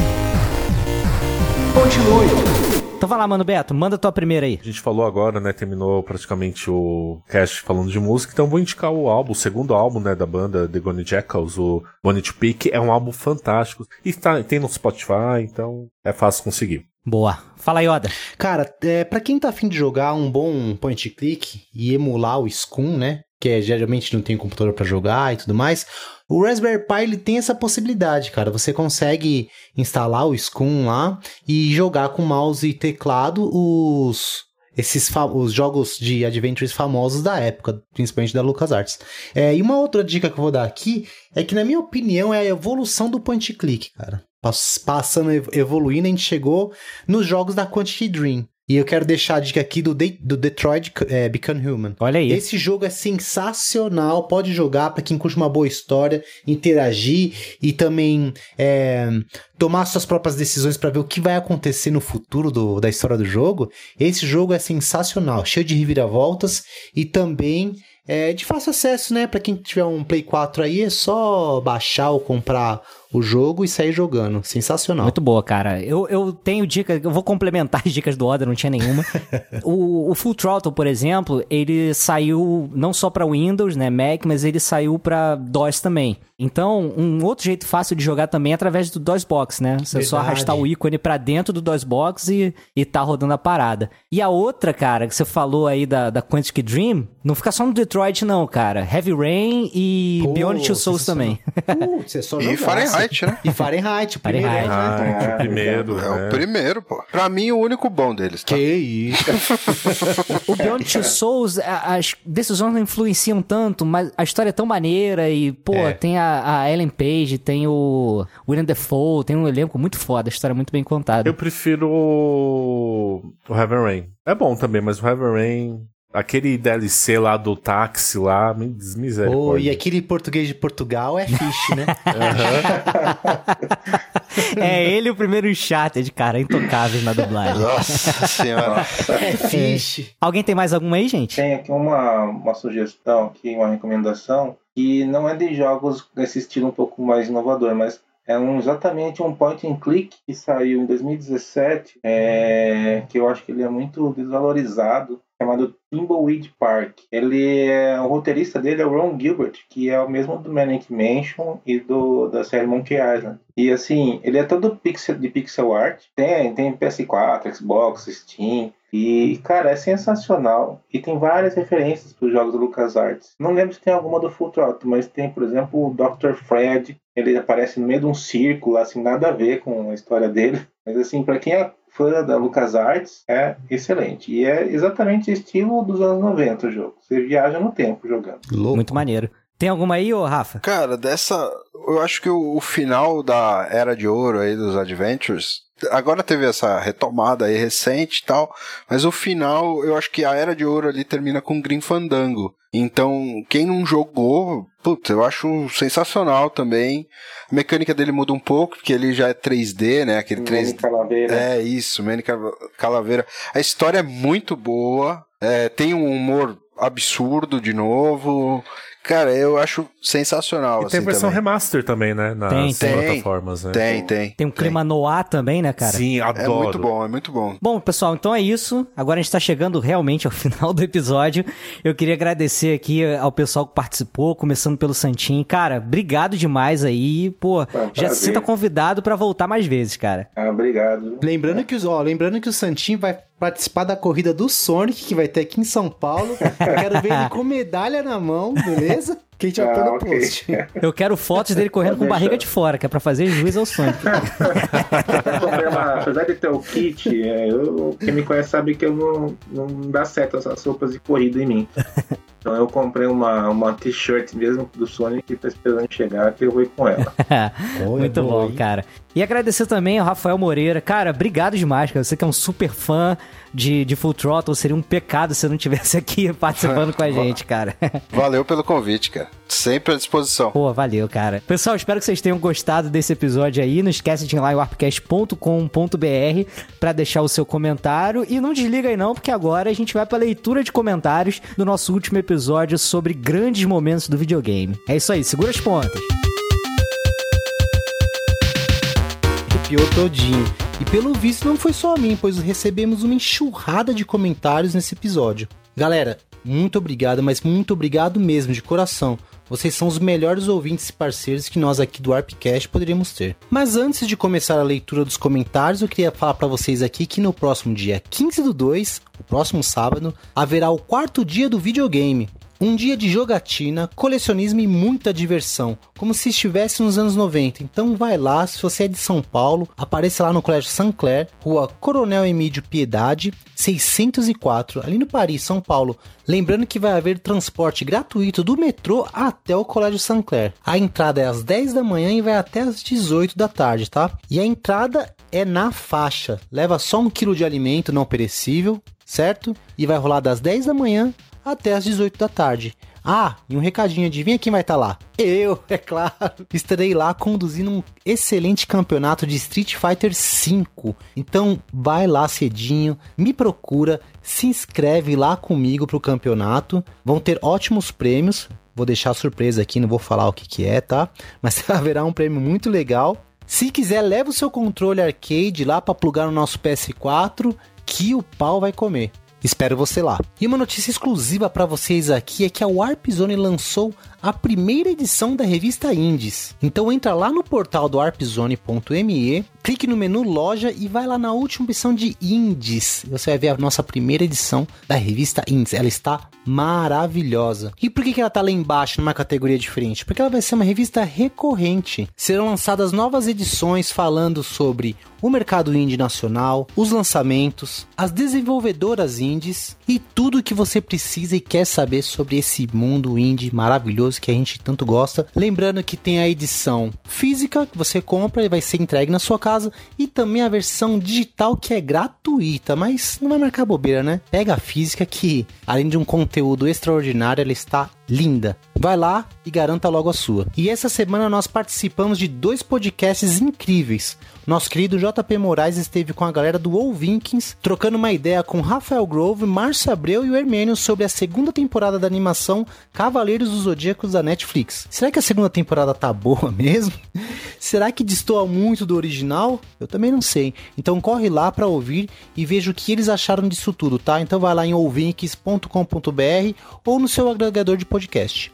Speaker 1: Continue.
Speaker 2: Então vai lá, mano Beto, manda tua primeira aí.
Speaker 3: A gente falou agora, né? Terminou praticamente o cast falando de música, então vou indicar o álbum, o segundo álbum, né, da banda The Gone Jackals, o Bonnet Peak. É um álbum fantástico. E tá, tem no Spotify, então é fácil conseguir.
Speaker 2: Boa. Fala, Yoda.
Speaker 4: Cara, é, para quem tá afim de jogar um bom point click e emular o Scum, né? Que é, geralmente não tem computador pra jogar e tudo mais. O Raspberry Pi ele tem essa possibilidade, cara. Você consegue instalar o Scum lá e jogar com mouse e teclado os esses os jogos de adventures famosos da época, principalmente da LucasArts. É, e uma outra dica que eu vou dar aqui é que, na minha opinião, é a evolução do point click, cara. Pass- Passando, ev- evoluindo, a gente chegou nos jogos da Quantic Dream. E eu quero deixar a dica aqui do, De- do Detroit é, Become Human.
Speaker 2: Olha aí.
Speaker 4: Esse jogo é sensacional, pode jogar para quem curte uma boa história, interagir e também é, tomar suas próprias decisões para ver o que vai acontecer no futuro do- da história do jogo. Esse jogo é sensacional, cheio de reviravoltas e também é de fácil acesso, né? Para quem tiver um Play 4 aí, é só baixar ou comprar o jogo e sair jogando. Sensacional.
Speaker 2: Muito boa, cara. Eu, eu tenho dicas, eu vou complementar as dicas do Oda, não tinha nenhuma. o, o Full Throttle, por exemplo, ele saiu não só pra Windows, né, Mac, mas ele saiu pra DOS também. Então, um outro jeito fácil de jogar também é através do DOSBox, né? Você só
Speaker 4: Verdade.
Speaker 2: arrastar o ícone pra dentro do DOSBox e, e tá rodando a parada. E a outra, cara, que você falou aí da, da Quantic Dream, não fica só no Detroit não, cara. Heavy Rain e
Speaker 4: Pô,
Speaker 2: Beyond Two Souls também.
Speaker 4: Putz, é só
Speaker 6: E. Fahrenheit Fahrenheit, né?
Speaker 4: E Fahrenheit, o primeiro,
Speaker 2: Fahrenheit.
Speaker 4: né?
Speaker 3: Ah,
Speaker 5: É,
Speaker 3: o primeiro.
Speaker 6: É
Speaker 3: né?
Speaker 6: o primeiro, pô. Pra mim, o único bom deles, tá?
Speaker 4: Que isso.
Speaker 2: O Beyond Two Souls, as decisões não influenciam tanto, mas a história é tão maneira e, pô,
Speaker 4: É.
Speaker 2: tem a, a Ellen Page, tem o William Defoe, tem um elenco muito foda, a história é muito bem contada.
Speaker 3: Eu prefiro o o Heaven Rain. É bom também, mas o Heaven Rain. Aquele DLC lá do táxi lá, me
Speaker 4: Oh,
Speaker 3: desmisericórdia.
Speaker 4: e aquele português de Portugal é fish, né?
Speaker 2: é ele o primeiro Uncharted, cara, intocáveis na dublagem.
Speaker 6: Nossa senhora.
Speaker 4: É fish.
Speaker 2: Alguém tem mais alguma aí, gente?
Speaker 5: Tem aqui uma, uma sugestão, aqui, uma recomendação, que não é de jogos desse estilo um pouco mais inovador, mas é um, exatamente um point and click que saiu em 2017, é, que eu acho que ele é muito desvalorizado, chamado Thimbleweed Park. Ele é o roteirista dele é o Ron Gilbert, que é o mesmo do Manic Mansion e do da série Monkey Island. E assim, ele é todo pixel, de pixel art. Tem, tem PS4, Xbox, Steam. E, cara, é sensacional. E tem várias referências para os jogos do LucasArts. Não lembro se tem alguma do Full Throttle, mas tem, por exemplo, o Dr. Fred. Ele aparece no meio de um círculo, assim, nada a ver com a história dele. Mas, assim, para quem é fã da LucasArts, é excelente. E é exatamente estilo dos anos 90 o jogo. Você viaja no tempo jogando.
Speaker 4: Louco.
Speaker 2: Muito maneiro. Tem alguma aí, ô Rafa?
Speaker 6: Cara, dessa. Eu acho que o, o final da Era de Ouro aí dos Adventures. Agora teve essa retomada aí recente e tal. Mas o final, eu acho que a Era de Ouro ali termina com Grim Fandango. Então, quem não jogou, putz, eu acho sensacional também. A mecânica dele muda um pouco, porque ele já é 3D, né? Aquele 3D.
Speaker 5: Calaveira.
Speaker 6: É isso, Manny Calaveira. A história é muito boa, é, tem um humor absurdo de novo. Cara, eu acho sensacional.
Speaker 3: E tem
Speaker 6: assim,
Speaker 3: versão
Speaker 6: também.
Speaker 3: remaster também, né? Nas
Speaker 2: Tem,
Speaker 6: tem.
Speaker 3: plataformas, né?
Speaker 6: Tem, tem.
Speaker 2: Tem um clima noir também, né, cara?
Speaker 3: Sim,
Speaker 6: É
Speaker 3: adoro.
Speaker 6: muito bom, é muito bom.
Speaker 2: Bom, pessoal, então é isso. Agora a gente tá chegando realmente ao final do episódio. Eu queria agradecer aqui ao pessoal que participou, começando pelo Santinho. Cara, obrigado demais aí. Pô,
Speaker 5: um
Speaker 2: já se sinta convidado pra voltar mais vezes, cara.
Speaker 5: Ah, obrigado.
Speaker 4: Lembrando que, os- ó, lembrando que o Santinho vai participar da corrida do Sonic, que vai ter aqui em São Paulo. Quero ver ele com medalha na mão, beleza? Que a gente vai
Speaker 5: Ah,
Speaker 4: pôr no
Speaker 5: ok.
Speaker 4: post.
Speaker 2: Eu quero fotos dele correndo com barriga de fora, que é pra fazer juiz ao Sonic.
Speaker 5: Eu comprei uma- apesar de ter o kit, é, eu- quem me conhece sabe que eu não, não dá certo essas roupas de corrida em mim. Então eu comprei uma, uma t-shirt mesmo do Sonic que tá esperando chegar, que eu vou ir com ela.
Speaker 2: Muito bom, cara. E agradecer também ao Rafael Moreira. Cara, obrigado demais, cara. Você que é um super fã de, de Full Throttle. Seria um pecado se eu não tivesse aqui participando com a gente, cara.
Speaker 6: Valeu pelo convite, cara. Sempre à disposição.
Speaker 2: Pô, valeu, cara. Pessoal, espero que vocês tenham gostado desse episódio aí. Não esquece de ir lá em warpcast.com.br pra deixar o seu comentário. E não desliga aí não, porque agora a gente vai pra leitura de comentários do nosso último episódio sobre grandes momentos do videogame. É isso aí, segura as pontas.
Speaker 4: arrepiou todinho. E pelo visto não foi só a mim, pois recebemos uma enxurrada de comentários nesse episódio. Galera, muito obrigado, mas muito obrigado mesmo, de coração. Vocês são os melhores ouvintes e parceiros que nós aqui do Arpcast poderíamos ter. Mas antes de começar a leitura dos comentários, eu queria falar para vocês aqui que no próximo dia 15 do 2, o próximo sábado, haverá o quarto dia do videogame. Um dia de jogatina, colecionismo e muita diversão, como se estivesse nos anos 90. Então vai lá, se você é de São Paulo, apareça lá no Colégio Saint-Clair, Rua Coronel Emílio Piedade, 604, ali no Paris, São Paulo. Lembrando que vai haver transporte gratuito do metrô até o Colégio Saint-Clair. A entrada é às 10 da manhã e vai até às 18 da tarde, tá? E a entrada é na faixa. Leva só um quilo de alimento não perecível, certo? E vai rolar das 10 da manhã até às 18 da tarde. Ah, e um recadinho, adivinha quem vai estar lá? Eu, é claro. Estarei lá conduzindo um excelente campeonato de Street Fighter V. Então vai lá cedinho, me procura, se inscreve lá comigo pro campeonato. Vão ter ótimos prêmios. Vou deixar surpresa aqui, não vou falar o que, que é, tá? Mas haverá um prêmio muito legal. Se quiser, leva o seu controle arcade lá para plugar no nosso PS4, que o pau vai comer. Espero você lá. E uma notícia exclusiva para vocês aqui é que a Warp Zone lançou a primeira edição da revista Indies. Então entra lá no portal do warpzone.me, clique no menu loja e vai lá na última opção de Indies. Você vai ver a nossa primeira edição da revista Indies. Ela está maravilhosa. E por que, que ela tá lá embaixo numa categoria diferente? Porque ela vai ser uma revista recorrente. Serão lançadas novas edições falando sobre o mercado indie nacional, os lançamentos, as desenvolvedoras indies e tudo o que você precisa e quer saber sobre esse mundo indie maravilhoso que a gente tanto gosta. Lembrando que tem a edição física que você compra e vai ser entregue na sua casa e também a versão digital que é gratuita, mas não vai marcar bobeira, né? Pega a física que, além de um conteúdo extraordinário, ela está linda. Vai lá e garanta logo a sua. E essa semana nós participamos de dois podcasts incríveis. Nosso querido JP Moraes esteve com a galera do All Vikings, trocando uma ideia com Rafael Grove, Márcio Abreu e o Hermênio sobre a segunda temporada da animação Cavaleiros dos Zodíacos da Netflix. Será que a segunda temporada tá boa mesmo? Será que destoa muito do original? Eu também não sei. Então corre lá para ouvir e veja o que eles acharam disso tudo, tá? Então vai lá em ouvinks.com.br ou no seu agregador de podcast.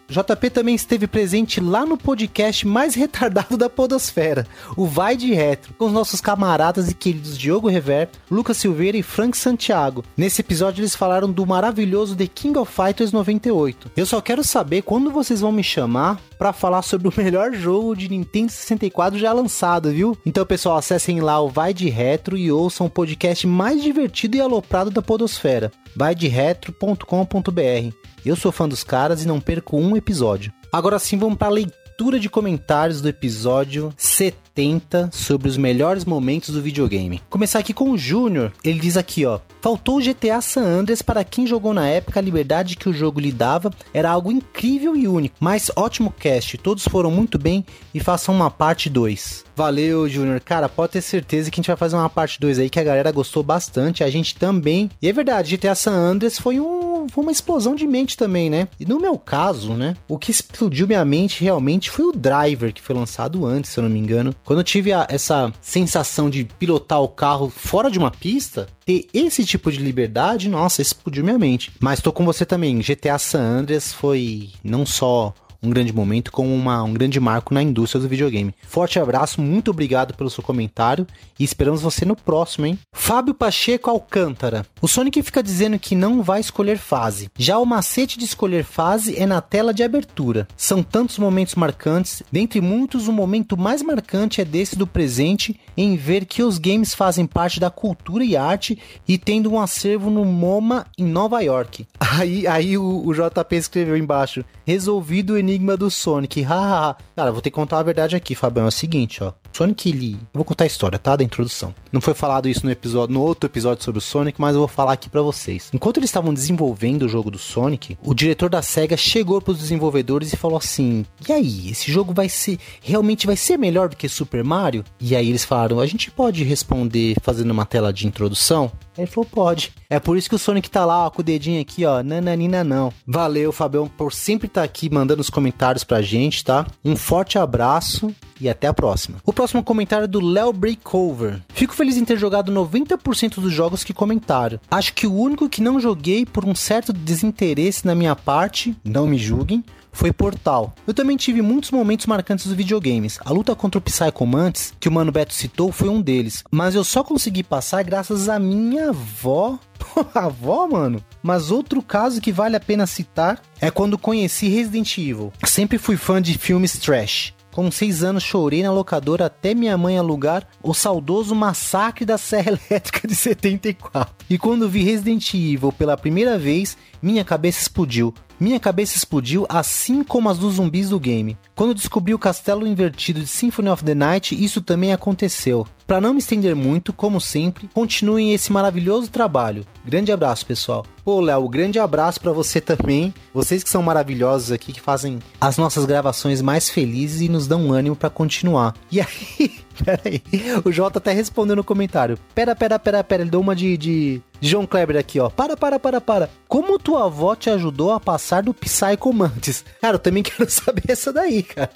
Speaker 4: JP também esteve presente lá no podcast mais retardado da podosfera, o Vai de Retro, com os nossos camaradas e queridos Diogo Rever, Lucas Silveira e Frank Santiago. Nesse episódio eles falaram do maravilhoso The King of Fighters 98. Eu só quero saber quando vocês vão me chamar para falar sobre o melhor jogo de Nintendo 64 já lançado, viu? Então, pessoal, acessem lá o Vai de Retro e ouçam o podcast mais divertido e aloprado da podosfera. vaideretro.com.br. Eu sou fã dos caras e não perco um episódio. Agora sim, vamos para a leitura de comentários do episódio 70 sobre os melhores momentos do videogame. Começar aqui com o Júnior. Ele diz aqui, ó: Faltou o GTA San Andreas para quem jogou na época, a liberdade que o jogo lhe dava era algo incrível e único. Mas ótimo cast, todos foram muito bem e façam uma parte 2. Valeu, Júnior. Cara, pode ter certeza que a gente vai fazer uma parte 2 aí que a galera gostou bastante, a gente também. E é verdade, GTA San Andreas foi um foi uma explosão de mente também, né? E no meu caso, né, o que explodiu minha mente realmente foi o Driver, que foi lançado antes, se eu não me engano. Quando eu tive a, essa sensação de pilotar o carro fora de uma pista, ter esse tipo de liberdade, nossa, explodiu minha mente. Mas tô com você também. GTA San Andreas foi não só um grande momento, como uma, um grande marco na indústria do videogame. Forte abraço, muito obrigado pelo seu comentário e esperamos você no próximo, hein? Fábio Pacheco Alcântara. O Sonic fica dizendo que não vai escolher fase. Já o macete de escolher fase é na tela de abertura. São tantos momentos marcantes, dentre muitos, o momento mais marcante é desse do presente, em ver que os games fazem parte da cultura e arte e tendo um acervo no MoMA em Nova York. Aí, aí o, o JP escreveu embaixo: resolvido o enigma do Sonic. Hahaha. Cara, vou ter que contar a verdade aqui, Fabião. É o seguinte, ó. Sonic, ele. Eu vou contar a história, tá? Da introdução. Não foi falado isso no episódio, no outro episódio sobre o Sonic, mas eu vou falar aqui para vocês. Enquanto eles estavam desenvolvendo o jogo do Sonic, o diretor da SEGA chegou pros desenvolvedores e falou assim: E aí, esse jogo vai ser. Realmente vai ser melhor do que Super Mario? E aí eles falaram: A gente pode responder fazendo uma tela de introdução? Ele falou, pode. É por isso que o Sonic tá lá, ó, com o dedinho aqui, ó. Nananina não. Valeu, Fabião, por sempre estar tá aqui mandando os comentários pra gente, tá? Um forte abraço e até a próxima. O próximo comentário é do Léo Breakover. Fico feliz em ter jogado 90% dos jogos que comentaram. Acho que o único que não joguei por um certo desinteresse na minha parte, não me julguem, foi Portal. Eu também tive muitos momentos marcantes dos videogames. A luta contra o Psycho Mantis, que o Mano Beto citou, foi um deles. Mas eu só consegui passar graças à minha avó. avó, mano? Mas outro caso que vale a pena citar é quando conheci Resident Evil. Sempre fui fã de filmes trash. Com seis anos chorei na locadora até minha mãe alugar o saudoso Massacre da Serra Elétrica de 74. E quando vi Resident Evil pela primeira vez, minha cabeça explodiu. Minha cabeça explodiu assim como as dos zumbis do game. Quando descobri o castelo invertido de Symphony of the Night, isso também aconteceu. Para não me estender muito, como sempre, continuem esse maravilhoso trabalho. Grande abraço, pessoal. Pô, Léo, grande abraço para você também. Vocês que são maravilhosos aqui, que fazem as nossas gravações mais felizes e nos dão ânimo para continuar. E aí, pera aí, o Jota até respondeu no comentário. Pera, pera, pera, pera, ele deu uma de, de João Kleber aqui, ó. Para, para, para, para. Como tua avó te ajudou a passar do Psycho Mantis? Cara, eu também quero saber essa daí, cara.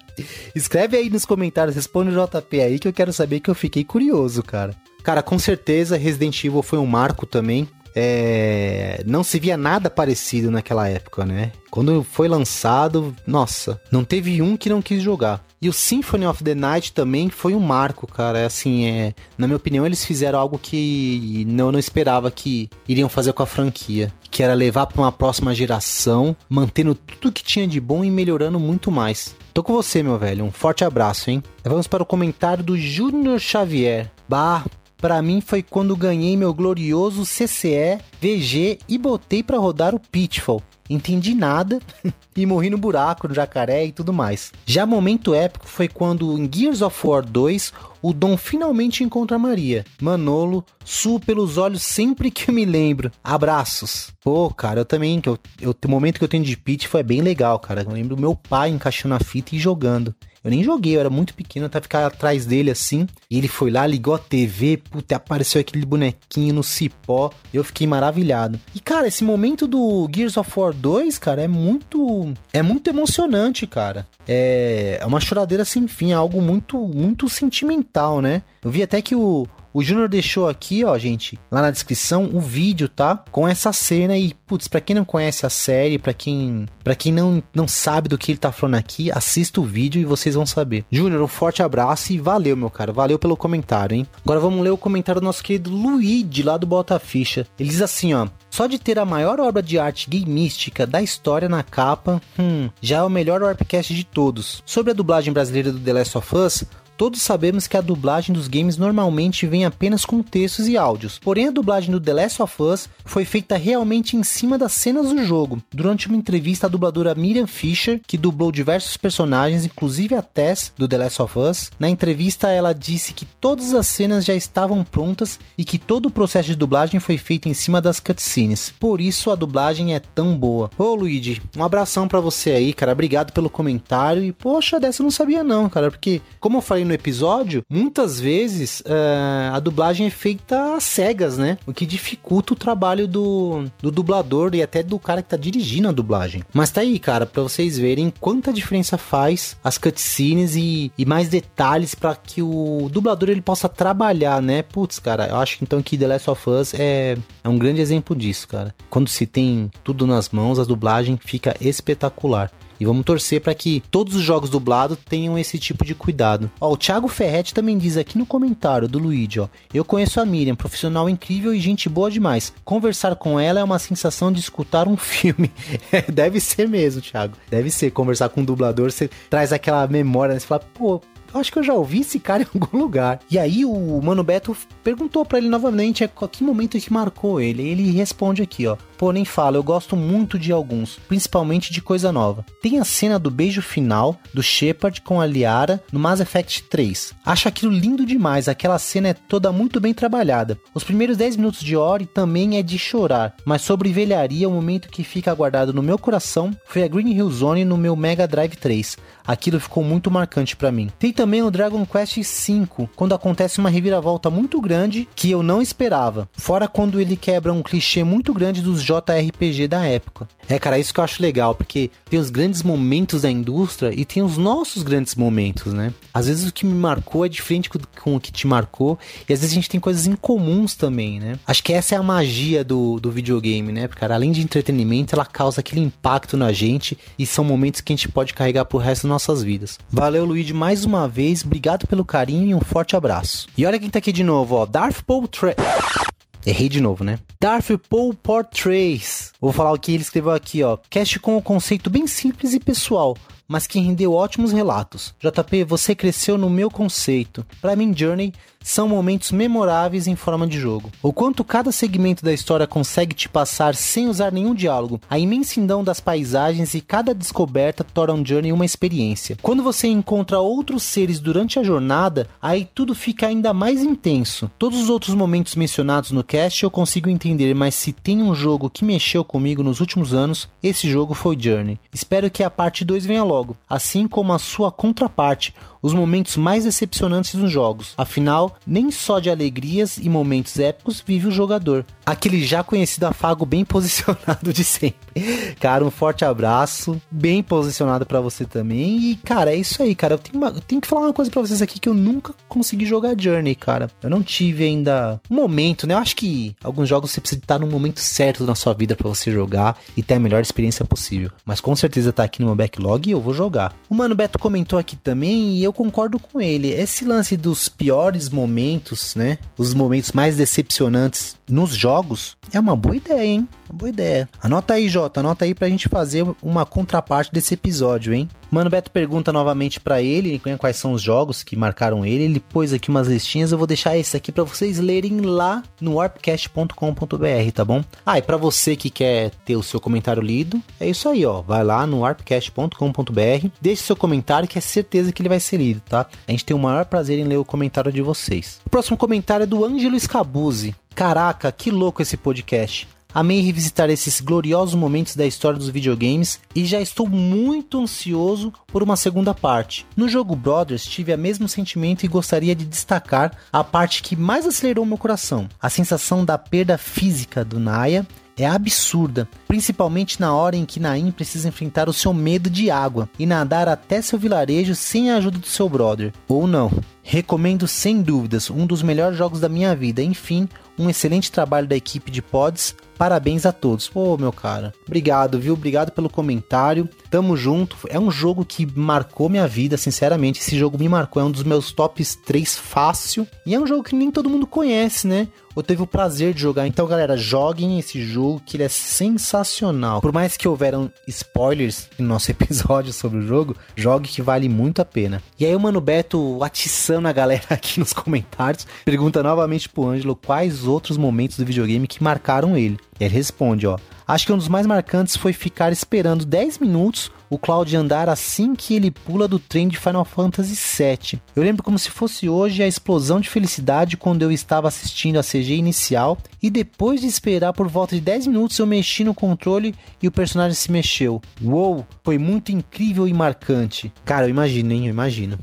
Speaker 4: Escreve aí nos comentários, responde o JP aí que eu quero saber que eu fiquei curioso, cara. Cara, com certeza Resident Evil foi um marco também. É... Não se via nada parecido naquela época, né? Quando foi lançado, nossa, não teve um que não quis jogar. E o Symphony of the Night também foi um marco, cara. É assim, é, na minha opinião, eles fizeram algo que não, não esperava que iriam fazer com a franquia. Que era levar para uma próxima geração, mantendo tudo que tinha de bom e melhorando muito mais. Tô com você, meu velho. Um forte abraço, hein? Vamos para o comentário do Júnior Xavier. Bah, para mim foi quando ganhei meu glorioso CCE, VG e botei para rodar o Pitfall. Entendi nada e morri no buraco, no jacaré e tudo mais. Já momento épico foi quando em Gears of War 2 o Dom finalmente encontra a Maria. Manolo, suo pelos olhos sempre que eu me lembro. Abraços. Pô, cara, eu também, que eu, eu, o momento que eu tenho de pitch foi bem legal, cara. Eu lembro meu pai encaixando a fita e jogando. Eu nem joguei, eu era muito pequeno, até ficar atrás dele assim. E ele foi lá, ligou a TV, puta, apareceu aquele bonequinho no cipó. Eu fiquei maravilhado. E, cara, esse momento do Gears of War 2, cara, é muito. É muito emocionante, cara. É, é uma choradeira sem fim, é algo muito, muito sentimental, né? Eu vi até que o, o Júnior deixou aqui, ó, gente, lá na descrição, o vídeo, tá? Com essa cena e, putz, pra quem não conhece a série, pra quem, pra quem não, não sabe do que ele tá falando aqui, assista o vídeo e vocês vão saber. Júnior, um forte abraço e valeu, meu cara. Valeu pelo comentário, hein? Agora vamos ler o comentário do nosso querido Luigi, lá do Bota Ficha. Ele diz assim, ó. Só de ter a maior obra de arte gameística da história na capa, hum, já é o melhor warpcast de todos. Sobre a dublagem brasileira do The Last of Us, Todos sabemos que a dublagem dos games normalmente vem apenas com textos e áudios, porém a dublagem do The Last of Us foi feita realmente em cima das cenas do jogo. Durante uma entrevista, a dubladora Miriam Fisher, que dublou diversos personagens, inclusive a Tess do The Last of Us, na entrevista ela disse que todas as cenas já estavam prontas e que todo o processo de dublagem foi feito em cima das cutscenes. Por isso a dublagem é tão boa. Ô Luigi, um abração para você aí, cara. Obrigado pelo comentário. E poxa, dessa eu não sabia não, cara, porque como eu falei no episódio, muitas vezes uh, a dublagem é feita às cegas, né? O que dificulta o trabalho do, do dublador e até do cara que tá dirigindo a dublagem. Mas tá aí, cara, pra vocês verem quanta diferença faz as cutscenes e, e mais detalhes para que o dublador ele possa trabalhar, né? Putz, cara, eu acho então que The Last of Us é, é um grande exemplo disso, cara. Quando se tem tudo nas mãos, a dublagem fica espetacular. E vamos torcer para que todos os jogos dublados tenham esse tipo de cuidado. Ó, o Thiago Ferretti também diz aqui no comentário do Luigi, ó. Eu conheço a Miriam, profissional incrível e gente boa demais. Conversar com ela é uma sensação de escutar um filme. Deve ser mesmo, Thiago. Deve ser. Conversar com um dublador, você traz aquela memória, né? Você fala, pô, acho que eu já ouvi esse cara em algum lugar. E aí o Mano Beto perguntou para ele novamente a que momento que marcou ele. Ele responde aqui, ó. Pô, nem fala, eu gosto muito de alguns, principalmente de coisa nova. Tem a cena do beijo final do Shepard com a Liara no Mass Effect 3. Acho aquilo lindo demais, aquela cena é toda muito bem trabalhada. Os primeiros 10 minutos de Ori também é de chorar, mas sobre velharia, o momento que fica guardado no meu coração foi a Green Hill Zone no meu Mega Drive 3. Aquilo ficou muito marcante para mim. Tem também no Dragon Quest V, quando acontece uma reviravolta muito grande que eu não esperava. Fora quando ele quebra um clichê muito grande dos JRPG da época. É, cara, isso que eu acho legal, porque tem os grandes momentos da indústria e tem os nossos grandes momentos, né? Às vezes o que me marcou é diferente com o que te marcou, e às vezes a gente tem coisas incomuns também, né? Acho que essa é a magia do, do videogame, né? Porque, cara, além de entretenimento, ela causa aquele impacto na gente e são momentos que a gente pode carregar pro resto das nossas vidas. Valeu, Luigi, mais uma vez, obrigado pelo carinho e um forte abraço. E olha quem tá aqui de novo, ó, Darth Paul Tre... Errei de novo, né? Darth Paul Portraits. Vou falar o que ele escreveu aqui, ó. Cast com um conceito bem simples e pessoal, mas que rendeu ótimos relatos. JP, você cresceu no meu conceito. Para mim, Journey são momentos memoráveis em forma de jogo. O quanto cada segmento da história consegue te passar sem usar nenhum diálogo, a imensidão das paisagens e cada descoberta torna um Journey uma experiência. Quando você encontra outros seres durante a jornada, aí tudo fica ainda mais intenso. Todos os outros momentos mencionados no cast eu consigo entender, mas se tem um jogo que mexeu comigo nos últimos anos, esse jogo foi Journey. Espero que a parte 2 venha logo, assim como a sua contraparte, os momentos mais decepcionantes nos jogos. Afinal, nem só de alegrias e momentos épicos vive o jogador. Aquele já conhecido afago bem posicionado de sempre. Cara, um forte abraço, bem posicionado para você também. E, cara, é isso aí, cara. Eu tenho, uma, eu tenho que falar uma coisa para vocês aqui que eu nunca consegui jogar Journey, cara. Eu não tive ainda um momento, né? Eu acho que alguns jogos você precisa estar no momento certo na sua vida para você jogar e ter a melhor experiência possível. Mas com certeza tá aqui no meu backlog e eu vou jogar. O Mano Beto comentou aqui também e eu concordo com ele. Esse lance dos piores momentos momentos, né? Os momentos mais decepcionantes nos jogos, é uma boa ideia, hein? Boa ideia. Anota aí, Jota, anota aí pra gente fazer uma contraparte desse episódio, hein? Mano Beto pergunta novamente para ele né, quais são os jogos que marcaram ele. Ele pôs aqui umas listinhas, eu vou deixar esse aqui para vocês lerem lá no warpcast.com.br, tá bom? Ah, e para você que quer ter o seu comentário lido, é isso aí, ó. Vai lá no warpcast.com.br, deixe seu comentário que é certeza que ele vai ser lido, tá? A gente tem o maior prazer em ler o comentário de vocês. O próximo comentário é do Ângelo Scabuzzi. Caraca, que louco esse podcast. Amei revisitar esses gloriosos momentos da história dos videogames e já estou muito ansioso por uma segunda parte. No jogo Brothers tive o mesmo sentimento e gostaria de destacar a parte que mais acelerou meu coração: a sensação da perda física do Naya é absurda, principalmente na hora em que Naim precisa enfrentar o seu medo de água e nadar até seu vilarejo sem a ajuda do seu brother. Ou não. Recomendo sem dúvidas, um dos melhores jogos da minha vida. Enfim, um excelente trabalho da equipe de Pods. Parabéns a todos. Pô, meu cara. Obrigado, viu? Obrigado pelo comentário. Tamo junto. É um jogo que marcou minha vida, sinceramente. Esse jogo me marcou. É um dos meus tops 3 fácil. E é um jogo que nem todo mundo conhece, né? Ou teve o prazer de jogar. Então, galera, joguem esse jogo que ele é sensacional. Por mais que houveram spoilers no nosso episódio sobre o jogo, jogue que vale muito a pena. E aí o Mano Beto atiçando a galera aqui nos comentários, pergunta novamente pro Ângelo quais outros momentos do videogame que marcaram ele. Ele responde, ó: Acho que um dos mais marcantes foi ficar esperando 10 minutos o Cloud andar assim que ele pula do trem de Final Fantasy VII. Eu lembro como se fosse hoje a explosão de felicidade quando eu estava assistindo a CG inicial e depois de esperar por volta de 10 minutos eu mexi no controle e o personagem se mexeu. Uou, foi muito incrível e marcante. Cara, eu imagino, hein? Eu imagino.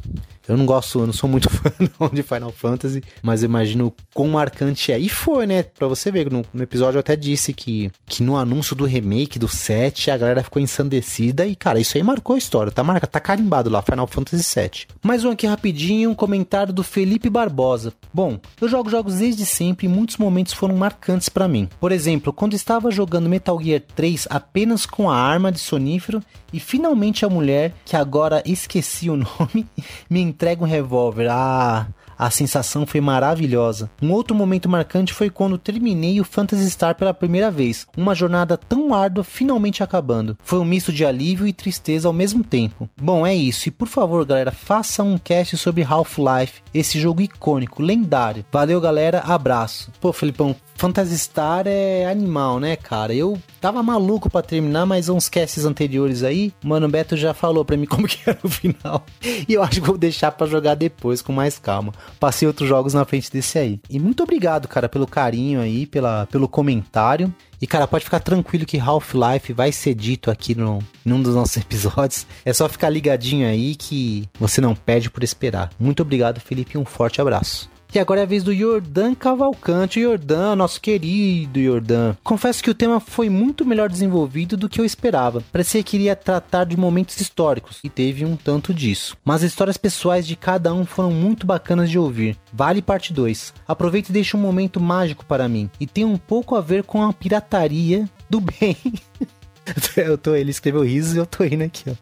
Speaker 4: Eu não gosto, eu não sou muito fã não, de Final Fantasy, mas eu imagino quão marcante é. E foi, né? Pra você ver, no, no, episódio eu até disse que, que no anúncio do remake do 7, a galera ficou ensandecida e, cara, isso aí marcou a história. Tá, marca, tá carimbado lá, Final Fantasy 7. Mais um aqui rapidinho, um comentário do Felipe Barbosa. Bom, eu jogo jogos desde sempre e muitos momentos foram marcantes para mim. Por exemplo, quando estava jogando Metal Gear 3 apenas com a arma de sonífero e finalmente a mulher, que agora esqueci o nome, me entrega um revólver. Ah, a sensação foi maravilhosa. Um outro momento marcante foi quando terminei o Phantasy Star pela primeira vez. Uma jornada tão árdua finalmente acabando. Foi um misto de alívio e tristeza ao mesmo tempo. Bom, é isso. E por favor, galera, faça um cast sobre Half-Life, esse jogo icônico, lendário. Valeu, galera. Abraço. Pô, Felipão, Phantasy Star é animal, né, cara? Eu tava maluco para terminar, mas uns casts anteriores aí, o Mano Beto já falou pra mim como que era o final. E eu acho que vou deixar para jogar depois, com mais calma. Passei outros jogos na frente desse aí. E muito obrigado, cara, pelo carinho aí, pela, pelo comentário. E, cara, pode ficar tranquilo que Half-Life vai ser dito aqui no, num dos nossos episódios. É só ficar ligadinho aí que você não perde por esperar. Muito obrigado, Felipe, e um forte abraço. E agora é a vez do Jordan Cavalcante. Jordan, nosso querido Jordan. Confesso que o tema foi muito melhor desenvolvido do que eu esperava. Parecia que iria tratar de momentos históricos, e teve um tanto disso. Mas as histórias pessoais de cada um foram muito bacanas de ouvir. Vale parte 2. Aproveita e deixa um momento mágico para mim. E tem um pouco a ver com a pirataria do bem. eu tô, ele escreveu risos e eu tô indo aqui, ó.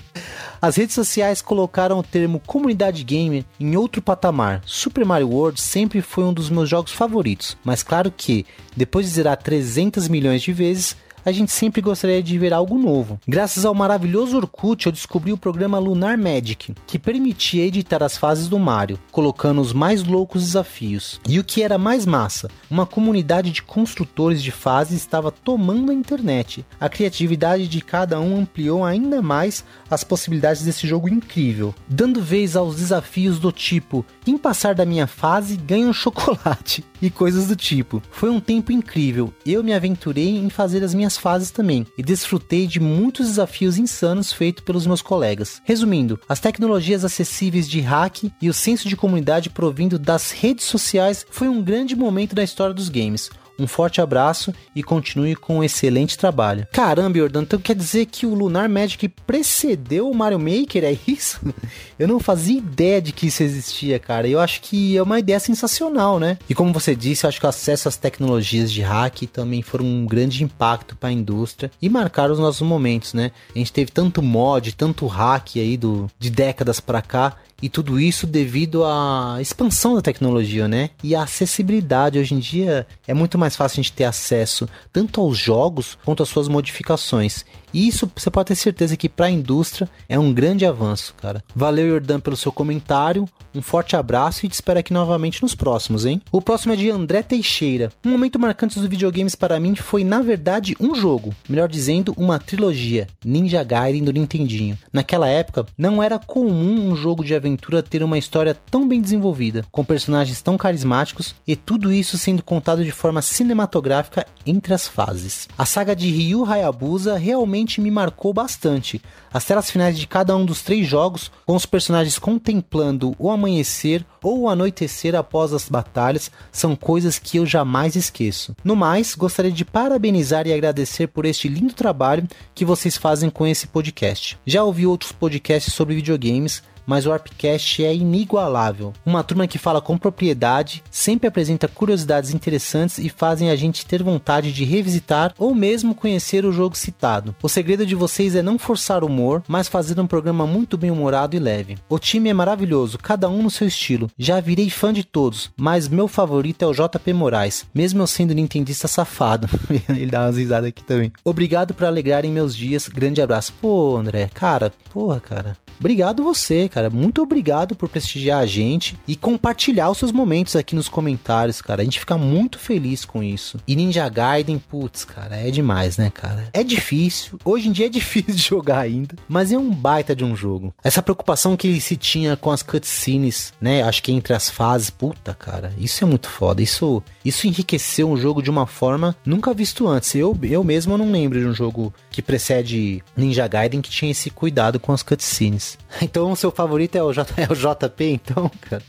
Speaker 4: As redes sociais colocaram o termo comunidade gamer em outro patamar. Super Mario World sempre foi um dos meus jogos favoritos, mas claro que, depois de zerar 300 milhões de vezes, a gente sempre gostaria de ver algo novo. Graças ao maravilhoso Orkut, eu descobri o programa Lunar Magic, que permitia editar as fases do Mario, colocando os mais loucos desafios. E o que era mais massa, uma comunidade de construtores de fases estava tomando a internet. A criatividade de cada um ampliou ainda mais as possibilidades desse jogo incrível, dando vez aos desafios do tipo: quem passar da minha fase ganha um chocolate e coisas do tipo. Foi um tempo incrível. Eu me aventurei em fazer as minhas fases também e desfrutei de muitos desafios insanos feitos pelos meus colegas. Resumindo, as tecnologias acessíveis de hack e o senso de comunidade provindo das redes sociais foi um grande momento da história dos games. Um forte abraço e continue com um excelente trabalho. Caramba, Jordan, então quer dizer que o Lunar Magic precedeu o Mario Maker, é isso? Eu não fazia ideia de que isso existia, cara. Eu acho que é uma ideia sensacional, né? E como você disse, eu acho que o acesso às tecnologias de hack também foram um grande impacto para a indústria e marcaram os nossos momentos, né? A gente teve tanto mod, tanto hack aí do, de décadas para cá E tudo isso devido à expansão da tecnologia, né? E a acessibilidade. Hoje em dia é muito mais fácil a gente ter acesso tanto aos jogos quanto às suas modificações. E isso você pode ter certeza que para a indústria é um grande avanço, cara. Valeu, Jordan, pelo seu comentário. Um forte abraço e te espero aqui novamente nos próximos, hein? O próximo é de André Teixeira. Um momento marcante dos videogames para mim foi, na verdade, um jogo. Melhor dizendo, uma trilogia. Ninja Gaiden do Nintendinho. Naquela época, não era comum um jogo de aventura ter uma história tão bem desenvolvida, com personagens tão carismáticos e tudo isso sendo contado de forma cinematográfica entre as fases. A saga de Ryu Hayabusa realmente realmente me marcou bastante. As telas finais de cada um dos três jogos, com os personagens contemplando o amanhecer ou o anoitecer após as batalhas, são coisas que eu jamais esqueço. No mais, gostaria de parabenizar e agradecer por este lindo trabalho que vocês fazem com esse podcast. Já ouvi outros podcasts sobre videogames mas o Warpcast é inigualável. Uma turma que fala com propriedade, sempre apresenta curiosidades interessantes e fazem a gente ter vontade de revisitar ou mesmo conhecer o jogo citado. O segredo de vocês é não forçar o humor, mas fazer um programa muito bem humorado e leve. O time é maravilhoso, cada um no seu estilo. Já virei fã de todos, mas meu favorito é o JP Moraes, mesmo eu sendo nintendista safado. Ele dá umas risadas aqui também. Obrigado por alegrarem meus dias. Grande abraço. Pô, André, cara, porra, cara. Obrigado você, cara. Muito obrigado por prestigiar a gente e compartilhar os seus momentos aqui nos comentários, cara. A gente fica muito feliz com isso. E Ninja Gaiden, putz, cara, é demais, né, cara? É difícil. Hoje em dia é difícil de jogar ainda, mas é um baita de um jogo. Essa preocupação que se tinha com as cutscenes, né? Acho que entre as fases, puta, cara, isso é muito foda. Isso, isso enriqueceu um jogo de uma forma nunca visto antes. Eu, eu mesmo não lembro de um jogo que precede Ninja Gaiden que tinha esse cuidado com as cutscenes. Então o seu favorito é o, J, é o JP, então, cara.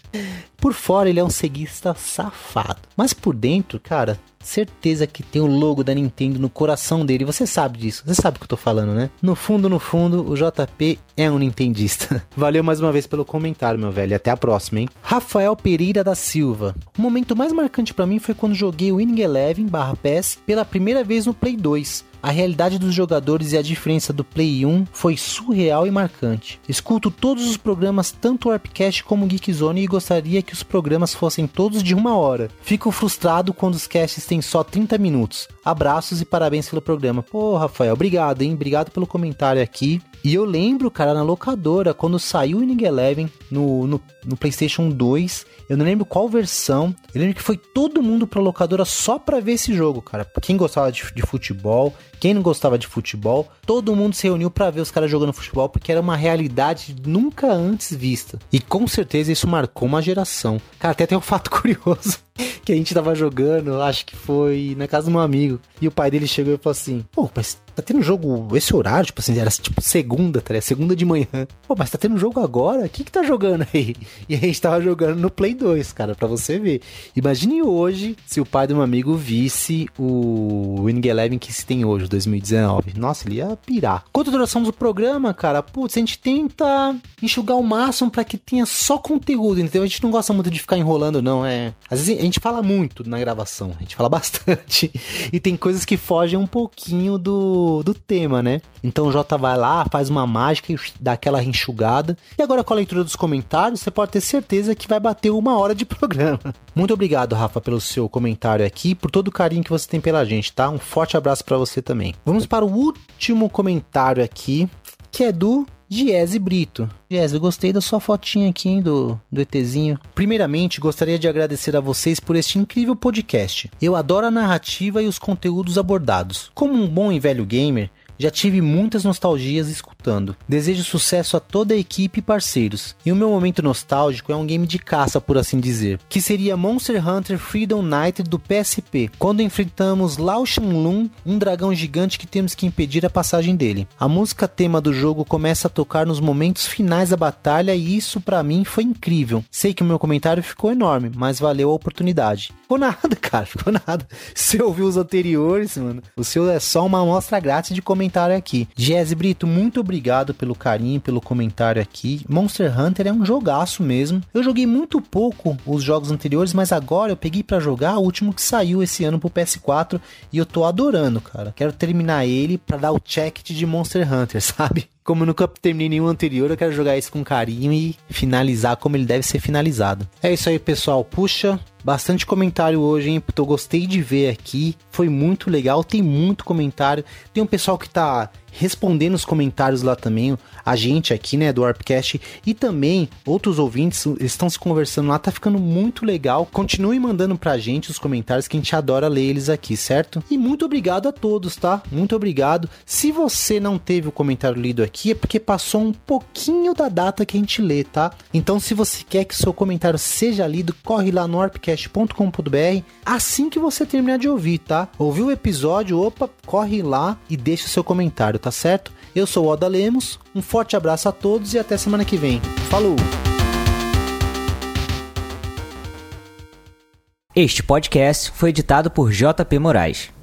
Speaker 4: Por fora ele é um ceguista safado. Mas por dentro, cara, certeza que tem o logo da Nintendo no coração dele. Você sabe disso. Você sabe o que eu tô falando, né? No fundo, no fundo, o JP é um nintendista. Valeu mais uma vez pelo comentário, meu velho. Até a próxima, hein? Rafael Pereira da Silva. O momento mais marcante para mim foi quando joguei o Winning Eleven barra PES pela primeira vez no Play 2. A realidade dos jogadores e a diferença do Play 1 foi surreal e marcante. Escuto todos os programas, tanto o Warpcast como o Geekzone, e gostaria que os programas fossem todos de uma hora. Fico frustrado quando os casts têm só 30 minutos. Abraços e parabéns pelo programa. Pô, Rafael, obrigado, hein? Obrigado pelo comentário aqui. E eu lembro, cara, na locadora, quando saiu o Winning Eleven no, no, no PlayStation 2, eu não lembro qual versão. Eu lembro que foi todo mundo pra locadora só pra ver esse jogo, cara. Quem gostava de, de futebol, quem não gostava de futebol, todo mundo se reuniu para ver os caras jogando futebol porque era uma realidade nunca antes vista. E com certeza isso marcou uma geração. Cara, até tem um fato curioso que a gente tava jogando, acho que foi na casa de um amigo. E o pai dele chegou e falou assim: Pô, mas tá tendo jogo esse horário? Tipo assim, era tipo segunda, tá Segunda de manhã. Pô, mas tá tendo jogo agora? O que que tá jogando aí? E a gente tava jogando no Play 2, cara, pra você ver. Imagine hoje se o pai de um amigo visse o Winning Eleven que se tem hoje, 2019. Nossa, ele ia pirar. Quanto duração do programa, cara, putz, a gente tenta enxugar o máximo para que tenha só conteúdo, entendeu? A gente não gosta muito de ficar enrolando, não. É. Às vezes a gente fala muito na gravação, a gente fala bastante. e tem coisas que fogem um pouquinho do, do tema, né? Então o Jota vai lá, faz uma mágica e dá aquela enxugada. E agora com a leitura dos comentários, você pode ter certeza que vai bater uma hora de programa. Muito obrigado, Rafa, pelo seu comentário aqui, por todo o carinho que você tem pela gente, tá? Um forte abraço para você também. Vamos para o último comentário aqui, que é do Giese Brito. Giese, eu gostei da sua fotinha aqui hein, do, do ETzinho. Primeiramente, gostaria de agradecer a vocês por este incrível podcast. Eu adoro a narrativa e os conteúdos abordados. Como um bom e velho gamer, já tive muitas nostalgias escutando. Desejo sucesso a toda a equipe e parceiros. E o meu momento nostálgico é um game de caça, por assim dizer, que seria Monster Hunter Freedom Night do PSP, quando enfrentamos Lao Shanlun, um dragão gigante que temos que impedir a passagem dele. A música tema do jogo começa a tocar nos momentos finais da batalha e isso para mim foi incrível. Sei que o meu comentário ficou enorme, mas valeu a oportunidade. Ficou nada, cara, ficou nada. Se ouviu os anteriores, mano, o seu é só uma amostra grátis de comentário aqui. Jazzy Brito, muito obrigado pelo carinho, pelo comentário aqui. Monster Hunter é um jogaço mesmo. Eu joguei muito pouco os jogos anteriores, mas agora eu peguei para jogar o último que saiu esse ano pro PS4 e eu tô adorando, cara. Quero terminar ele para dar o check de Monster Hunter, sabe? Como eu nunca terminei nenhum anterior, eu quero jogar esse com carinho e finalizar como ele deve ser finalizado. É isso aí, pessoal. Puxa, Bastante comentário hoje, hein? Eu gostei de ver aqui. Foi muito legal, tem muito comentário. Tem um pessoal que tá respondendo os comentários lá também, a gente aqui, né, do Warpcast, e também outros ouvintes estão se conversando lá, tá ficando muito legal. Continue mandando pra gente os comentários que a gente adora ler eles aqui, certo? E muito obrigado a todos, tá? Muito obrigado. Se você não teve o comentário lido aqui, é porque passou um pouquinho da data que a gente lê, tá? Então, se você quer que seu comentário seja lido, corre lá no warpcast.com.br assim que você terminar de ouvir, tá? Ouviu o episódio? Opa, corre lá e deixa o seu comentário, tá certo? Eu sou o Oda Lemos, um forte abraço a todos e até semana que vem. Falou!
Speaker 2: Este podcast foi editado por JP Moraes.